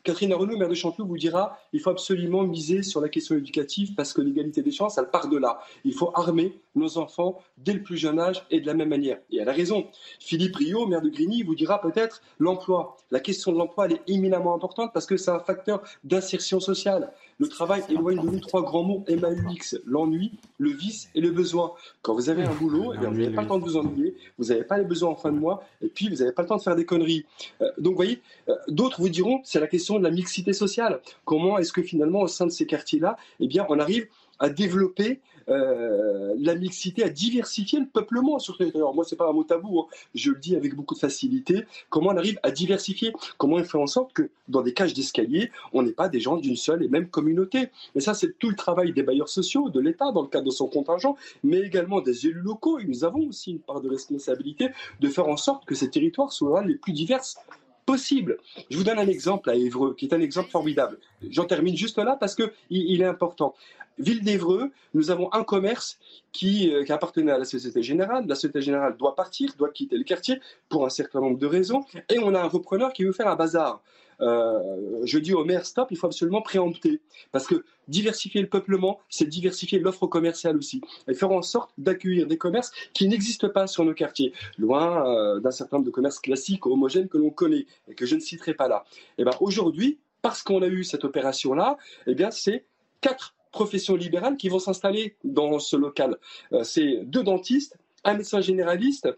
Catherine Renaud, maire de Chanteloup, vous dira il faut absolument miser sur la question éducative parce que l'égalité des chances, elle part de là. Il faut armer nos enfants dès le plus jeune âge et de la même manière. Et elle a raison. Philippe Rio, maire de Grigny, vous dira peut-être l'emploi. La question de l'emploi, elle est éminemment importante parce que c'est un facteur d'insertion sociale. Le travail éloigne de nous trois grands mots MAUX l'ennui, le vice et le besoin. Quand vous avez un boulot, eh vous n'avez pas le temps de vous ennuyer, vous n'avez pas les besoins en fin de mois, et puis vous n'avez pas le temps de faire des conneries. Euh, donc, vous voyez, euh, d'autres vous diront c'est la question de la mixité sociale. Comment est-ce que finalement, au sein de ces quartiers-là, eh bien, on arrive à développer euh, la mixité, à diversifier le peuplement sur ce territoire. Moi, c'est pas un mot tabou, hein. je le dis avec beaucoup de facilité. Comment on arrive à diversifier? Comment on fait en sorte que dans des cages d'escalier, on n'est pas des gens d'une seule et même communauté? Et ça, c'est tout le travail des bailleurs sociaux, de l'État dans le cadre de son contingent, mais également des élus locaux. Et nous avons aussi une part de responsabilité de faire en sorte que ces territoires soient les plus diverses possible. Je vous donne un exemple à Évreux, qui est un exemple formidable. J'en termine juste là parce qu'il il est important. Ville d'Évreux, nous avons un commerce qui, euh, qui, appartenait à la Société Générale. La Société Générale doit partir, doit quitter le quartier pour un certain nombre de raisons. Et on a un repreneur qui veut faire un bazar. Euh, je dis au maire, stop, il faut absolument préempter. Parce que diversifier le peuplement, c'est diversifier l'offre commerciale aussi. Et faire en sorte d'accueillir des commerces qui n'existent pas sur nos quartiers, loin euh, d'un certain nombre de commerces classiques, homogènes que l'on connaît et que je ne citerai pas là. Et ben aujourd'hui, parce qu'on a eu cette opération-là, eh bien c'est quatre professions libérales qui vont s'installer dans ce local. Euh, c'est deux dentistes, un médecin généraliste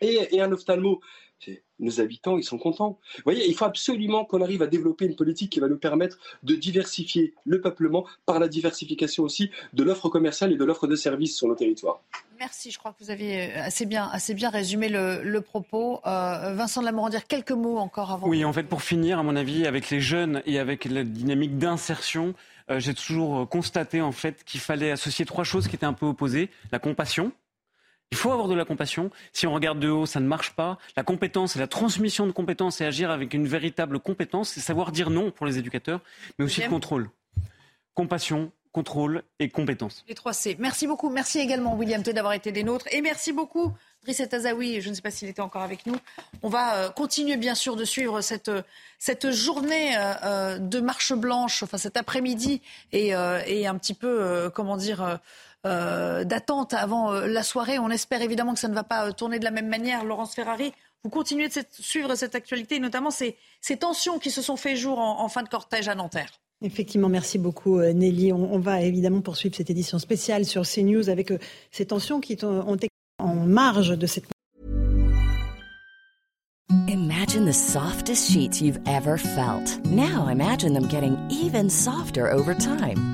et, et un ophtalmo nos habitants, ils sont contents. Vous voyez, il faut absolument qu'on arrive à développer une politique qui va nous permettre de diversifier le peuplement par la diversification aussi de l'offre commerciale et de l'offre de services sur nos territoires. Merci, je crois que vous avez euh, assez bien, assez bien résumé le, propos. Euh, Vincent de dire quelques mots encore avant. Oui, en fait, pour finir, à mon avis, avec les jeunes et avec la dynamique d'insertion, euh, j'ai toujours constaté en fait qu'il fallait associer trois choses qui étaient un peu opposées la compassion, il faut avoir de la compassion. Si on regarde de haut, ça ne marche pas. La compétence, c'est la transmission de compétences et agir avec une véritable compétence, c'est savoir dire non pour les éducateurs, mais aussi le contrôle. Compassion, contrôle et compétence. Les trois C. Merci beaucoup. Merci également, William T, d'avoir été des nôtres. Et merci beaucoup, Driss Azaoui. Je ne sais pas s'il était encore avec nous. On va euh, continuer, bien sûr, de suivre cette, cette journée euh, euh, de marche blanche, enfin cet après-midi, et, et, un petit peu, comment dire, euh, d'attente avant euh, la soirée. On espère évidemment que ça ne va pas euh, tourner de la même manière. Laurence Ferrari, vous continuez de suivre cette actualité, notamment ces, tensions qui se sont fait jour en, fin de cortège à Nanterre. Effectivement, merci beaucoup Nelly. On, va évidemment poursuivre cette édition spéciale sur CNews avec ces tensions qui ont été en marge de cette. Imagine the softest sheets you've ever felt. Now imagine them getting even softer over time.